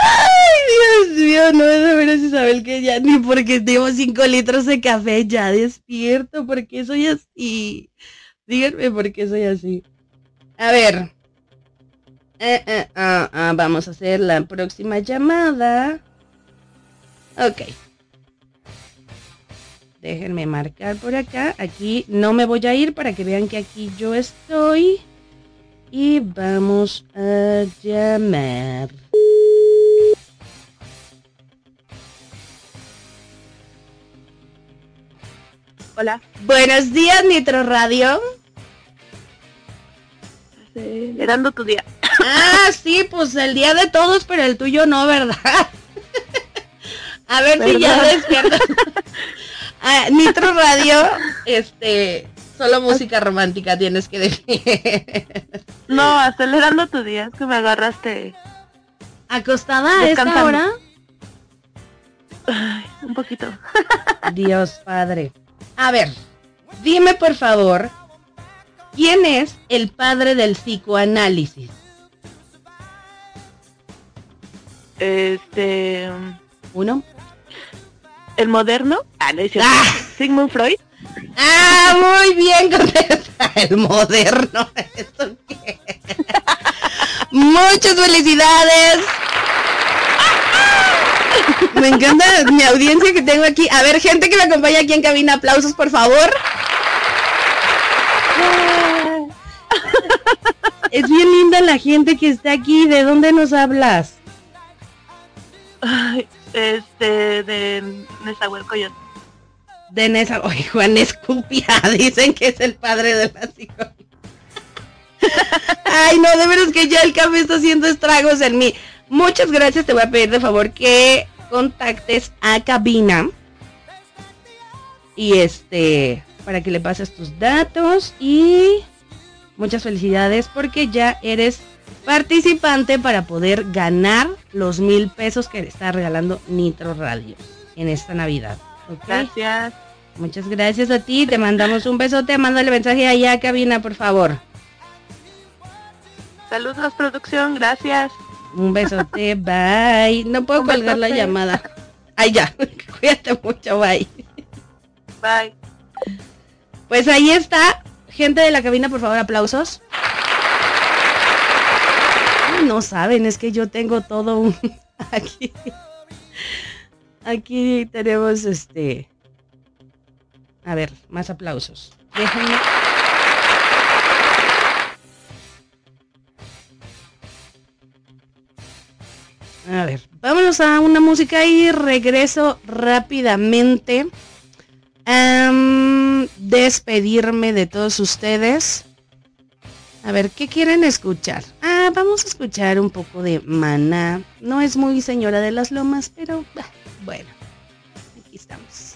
Ay, Dios mío, no es de veras Isabel que ya ni porque tengo cinco litros de café ya despierto, porque soy así. Díganme por qué soy así. A ver. Eh, eh, ah, ah, vamos a hacer la próxima llamada. Ok. Déjenme marcar por acá. Aquí no me voy a ir para que vean que aquí yo estoy. Y vamos a llamar. Hola. Buenos días, Nitro Radio. Celebrando tu día. Ah, sí, pues el día de todos, pero el tuyo no, ¿verdad? (laughs) A ver si ya despierto. (laughs) Ah, Nitro Radio, este, solo música romántica tienes que decir. (laughs) No, acelerando tu día, es que me agarraste ¿Acostada a esta hora? ay, un poquito. Dios padre. A ver, dime por favor, ¿quién es el padre del psicoanálisis? Este, ¿Uno? el moderno. Ah, no. Ah. Sigmund Freud. Ah, muy bien (laughs) contesta. El moderno. ¿Eso qué? Muchas felicidades. Me encanta mi audiencia que tengo aquí. A ver, gente que me acompaña aquí en cabina, aplausos por favor. Es bien linda la gente que está aquí. ¿De dónde nos hablas? Ay, este, de Nezahualcóyotl. De Nesa. Oye, Juan Escupia. (laughs) Dicen que es el padre de la psicología. Ay, no, de veras que ya el café está haciendo estragos en mí. Muchas gracias. Te voy a pedir de favor que contactes a cabina. Y este, para que le pases tus datos. Y muchas felicidades porque ya eres participante para poder ganar los mil pesos que le está regalando Nitro Radio en esta Navidad. Gracias. Muchas gracias a ti. Te mandamos un besote. Mándale mensaje allá a cabina, por favor. Saludos, producción. Gracias. Un besote. (laughs) Bye. No puedo Un colgar la llamada. Ay, ya. (laughs) Cuídate mucho. Bye. Bye. Pues ahí está. Gente de la cabina, por favor, aplausos. No saben, es que yo tengo todo un... (laughs) Aquí. Aquí tenemos este... A ver, más aplausos. A ver, vámonos a una música y regreso rápidamente. Despedirme de todos ustedes. A ver, ¿qué quieren escuchar? Ah, vamos a escuchar un poco de Maná. No es muy señora de las lomas, pero bueno, aquí estamos.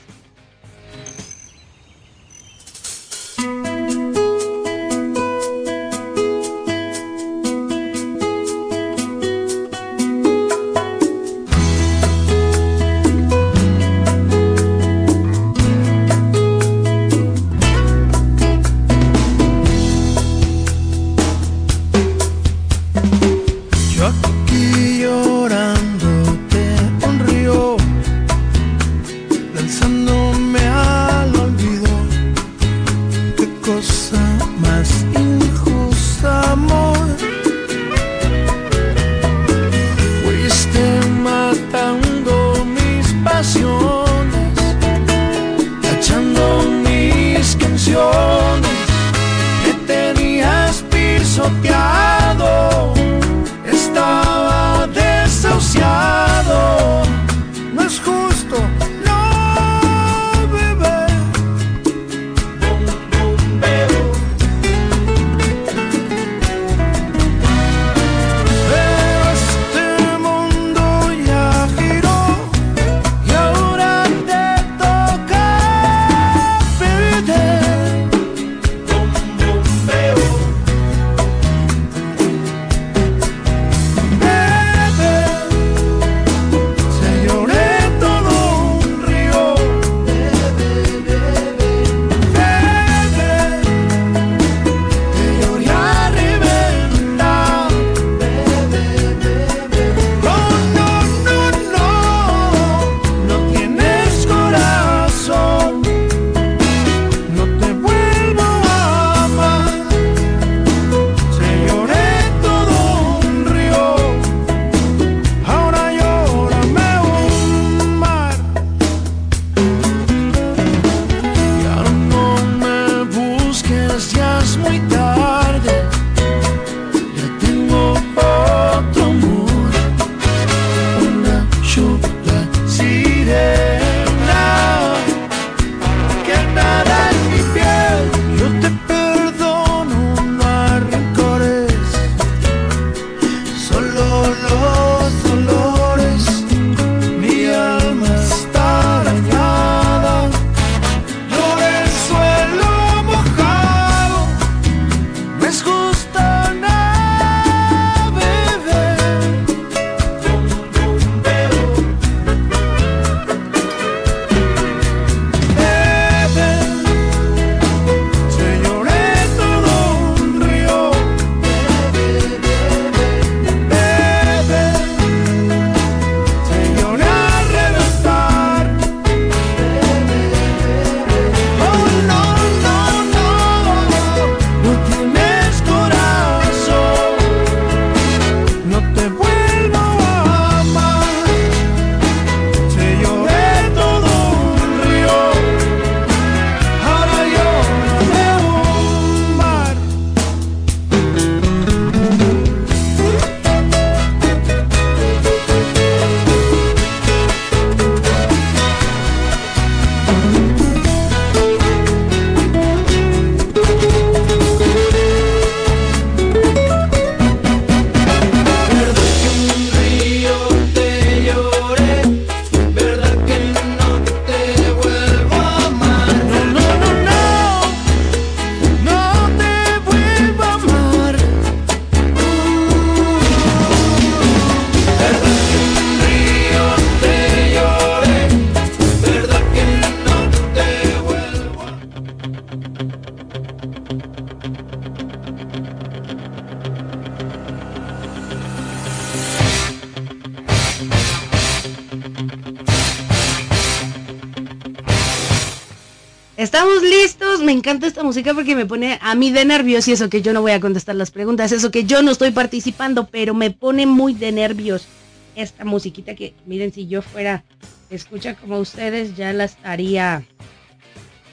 Me pone a mí de nervios y eso que yo no voy a contestar las preguntas, eso que yo no estoy participando, pero me pone muy de nervios esta musiquita que miren si yo fuera escucha como ustedes ya la estaría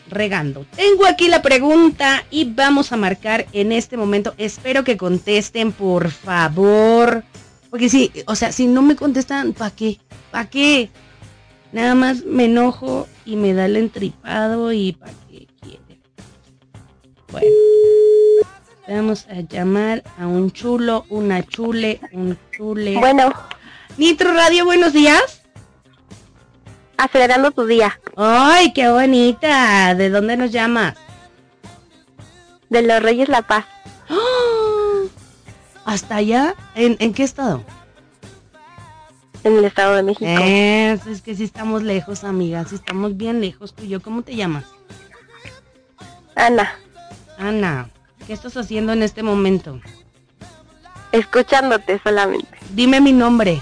regando. Tengo aquí la pregunta y vamos a marcar en este momento. Espero que contesten, por favor. Porque si, o sea, si no me contestan, ¿para qué? ¿Para qué? Nada más me enojo y me da el entripado y ¿para qué? Bueno. Vamos a llamar a un chulo, una chule, un chule. Bueno. Nitro Radio, buenos días. Acelerando tu día. Ay, qué bonita. ¿De dónde nos llama? De los Reyes La Paz. ¡Ah! ¿Hasta allá? ¿En, en qué estado? En el Estado de México. Es, es que sí estamos lejos, amiga. Sí estamos bien lejos tú y yo. ¿Cómo te llamas? Ana, Ana, ¿qué estás haciendo en este momento? escuchándote solamente. Dime mi nombre.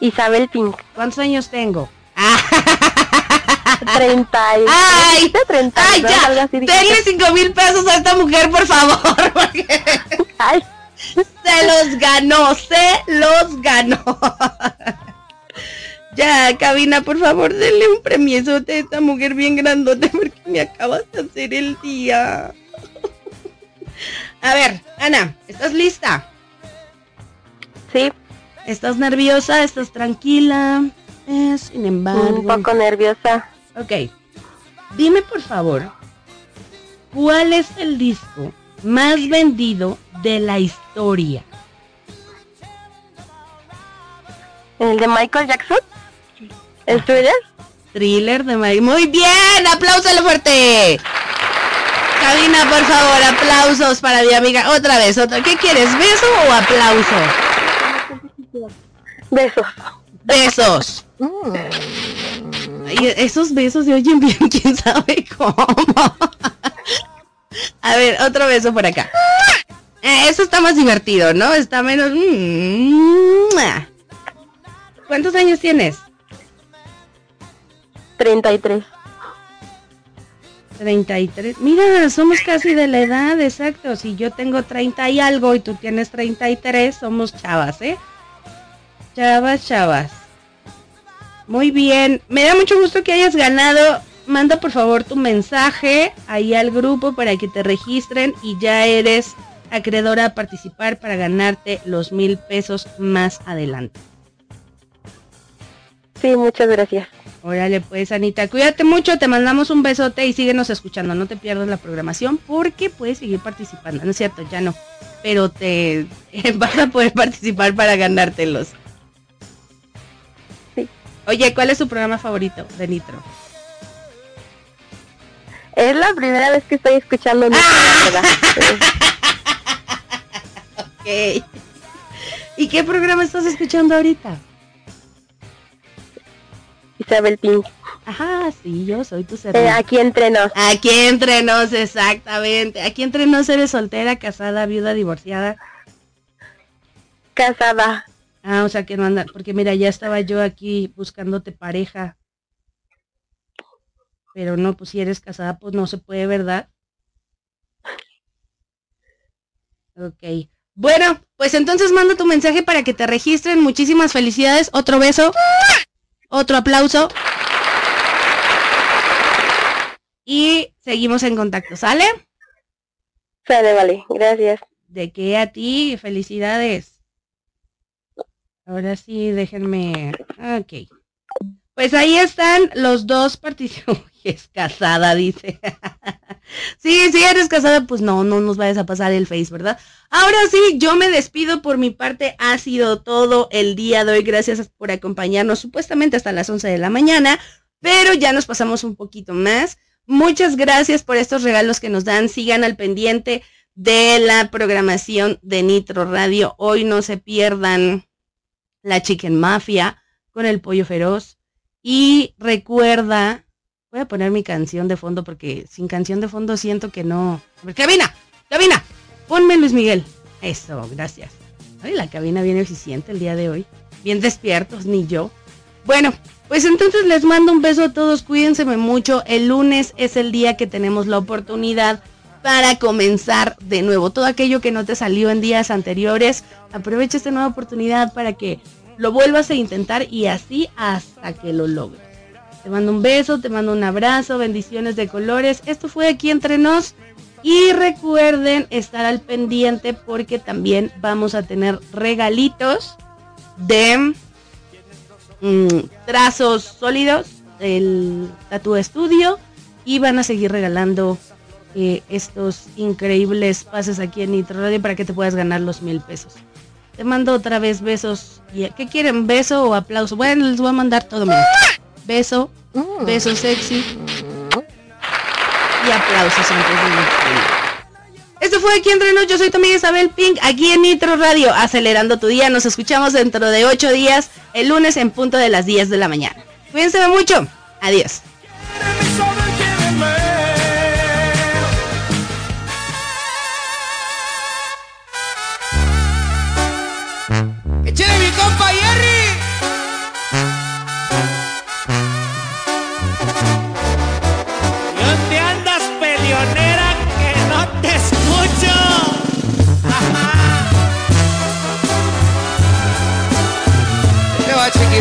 Isabel Pink. ¿Cuántos años tengo? (laughs) 30 y... ¡Ay! 30, ¡Ay, ya! Denle cinco mil pesos a esta mujer, por favor. (laughs) porque Ay, Se los ganó, se los ganó. Ya, cabina, por favor, denle un premiesote a esta mujer bien grandote porque me acabas de hacer el día. a ver, Ana, ¿estás lista? sí, ¿Estás nerviosa? ¿Estás tranquila? Eh, sin embargo. un poco nerviosa. Ok. Dime por favor, ¿cuál es el disco más vendido de la historia? ¿El de Michael Jackson? ¿El thriller? Thriller de Mike. Muy bien, apláusalo fuerte. Cabina, por favor, aplausos para mi amiga. Otra vez, otra. ¿Qué quieres? ¿Beso o aplauso? Besos. Besos. Ay, esos besos se oyen bien, (laughs) quién sabe cómo. A ver, otro beso por acá. Eh, eso está más divertido, ¿no? Está menos. mm, ¿Cuántos años tienes? 33. 33. Mira, somos casi de la edad, exacto. Si yo tengo 30 y algo y tú tienes 33, somos chavas, ¿eh? Chavas, chavas. Muy bien. Me da mucho gusto que hayas ganado. Manda por favor tu mensaje ahí al grupo para que te registren y ya eres acreedora a participar para ganarte los mil pesos más adelante. Sí, muchas gracias. Órale, pues, Anita, cuídate mucho, te mandamos un besote y síguenos escuchando. No te pierdas la programación porque puedes seguir participando. No es cierto, ya no. Pero te (laughs) vas a poder participar para ganártelos. Sí. Oye, ¿cuál es tu programa favorito de Nitro? Es la primera vez que estoy escuchando mi ¿verdad? (laughs) Ok. ¿Y qué programa estás escuchando ahorita? Isabel Pink. Ajá, sí, yo soy tu Eh, servidor. aquí entre nos. Aquí entre nos, exactamente. Aquí entre nos eres soltera, casada, viuda, divorciada. Casada. Ah, o sea que no anda, porque mira, ya estaba yo aquí buscándote pareja. Pero no, pues si eres casada, pues no se puede, ¿verdad? Ok. Bueno, pues entonces manda tu mensaje para que te registren. Muchísimas felicidades. Otro beso. Otro aplauso. Y seguimos en contacto, ¿sale? Sale, vale. Gracias. De que a ti, felicidades. Ahora sí, déjenme. Ok. Pues ahí están los dos participantes. Es casada, dice. (laughs) sí, si eres casada, pues no, no nos vayas a pasar el face, ¿verdad? Ahora sí, yo me despido por mi parte. Ha sido todo el día de hoy. Gracias por acompañarnos supuestamente hasta las 11 de la mañana. Pero ya nos pasamos un poquito más. Muchas gracias por estos regalos que nos dan. Sigan al pendiente de la programación de Nitro Radio. Hoy no se pierdan la Chicken Mafia con el pollo feroz. Y recuerda, voy a poner mi canción de fondo porque sin canción de fondo siento que no. Cabina, cabina, ponme Luis Miguel. Eso, gracias. Ay, la cabina bien eficiente el día de hoy. Bien despiertos, ni yo. Bueno, Pues entonces les mando un beso a todos, cuídense mucho. El lunes es el día que tenemos la oportunidad para comenzar de nuevo. Todo aquello que no te salió en días anteriores, aprovecha esta nueva oportunidad para que lo vuelvas a intentar y así hasta que lo logres. Te mando un beso, te mando un abrazo, bendiciones de colores. Esto fue aquí entre nos. Y recuerden estar al pendiente porque también vamos a tener regalitos de Mm, trazos sólidos, el Tattoo Studio y van a seguir regalando eh, estos increíbles pases aquí en Nitro Radio para que te puedas ganar los mil pesos. Te mando otra vez besos. ¿Qué quieren? ¿Beso o aplauso? Bueno, les voy a mandar todo. Beso, beso sexy y aplausos esto fue aquí entre nos. Yo soy amiga Isabel Pink, aquí en Nitro Radio, acelerando tu día. Nos escuchamos dentro de ocho días, el lunes en punto de las 10 de la mañana. Cuídense mucho. Adiós.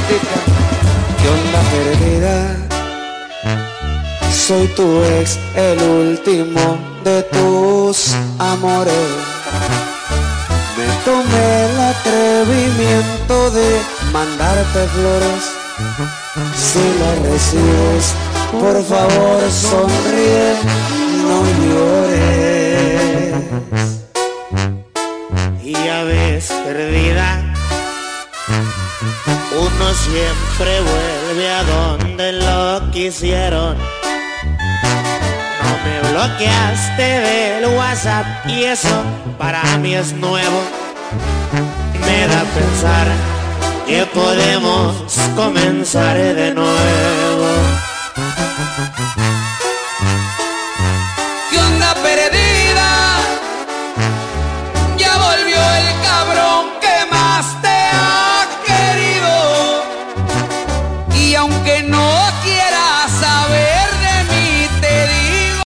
¿Qué onda perdida? Soy tu ex, el último de tus amores. Me tomé el atrevimiento de mandarte flores. Si las recibes, por favor sonríe, no llores. Y ya ves, perdida uno siempre vuelve a donde lo quisieron. No me bloqueaste del WhatsApp y eso para mí es nuevo. Me da a pensar que podemos comenzar de nuevo. ¿Qué onda?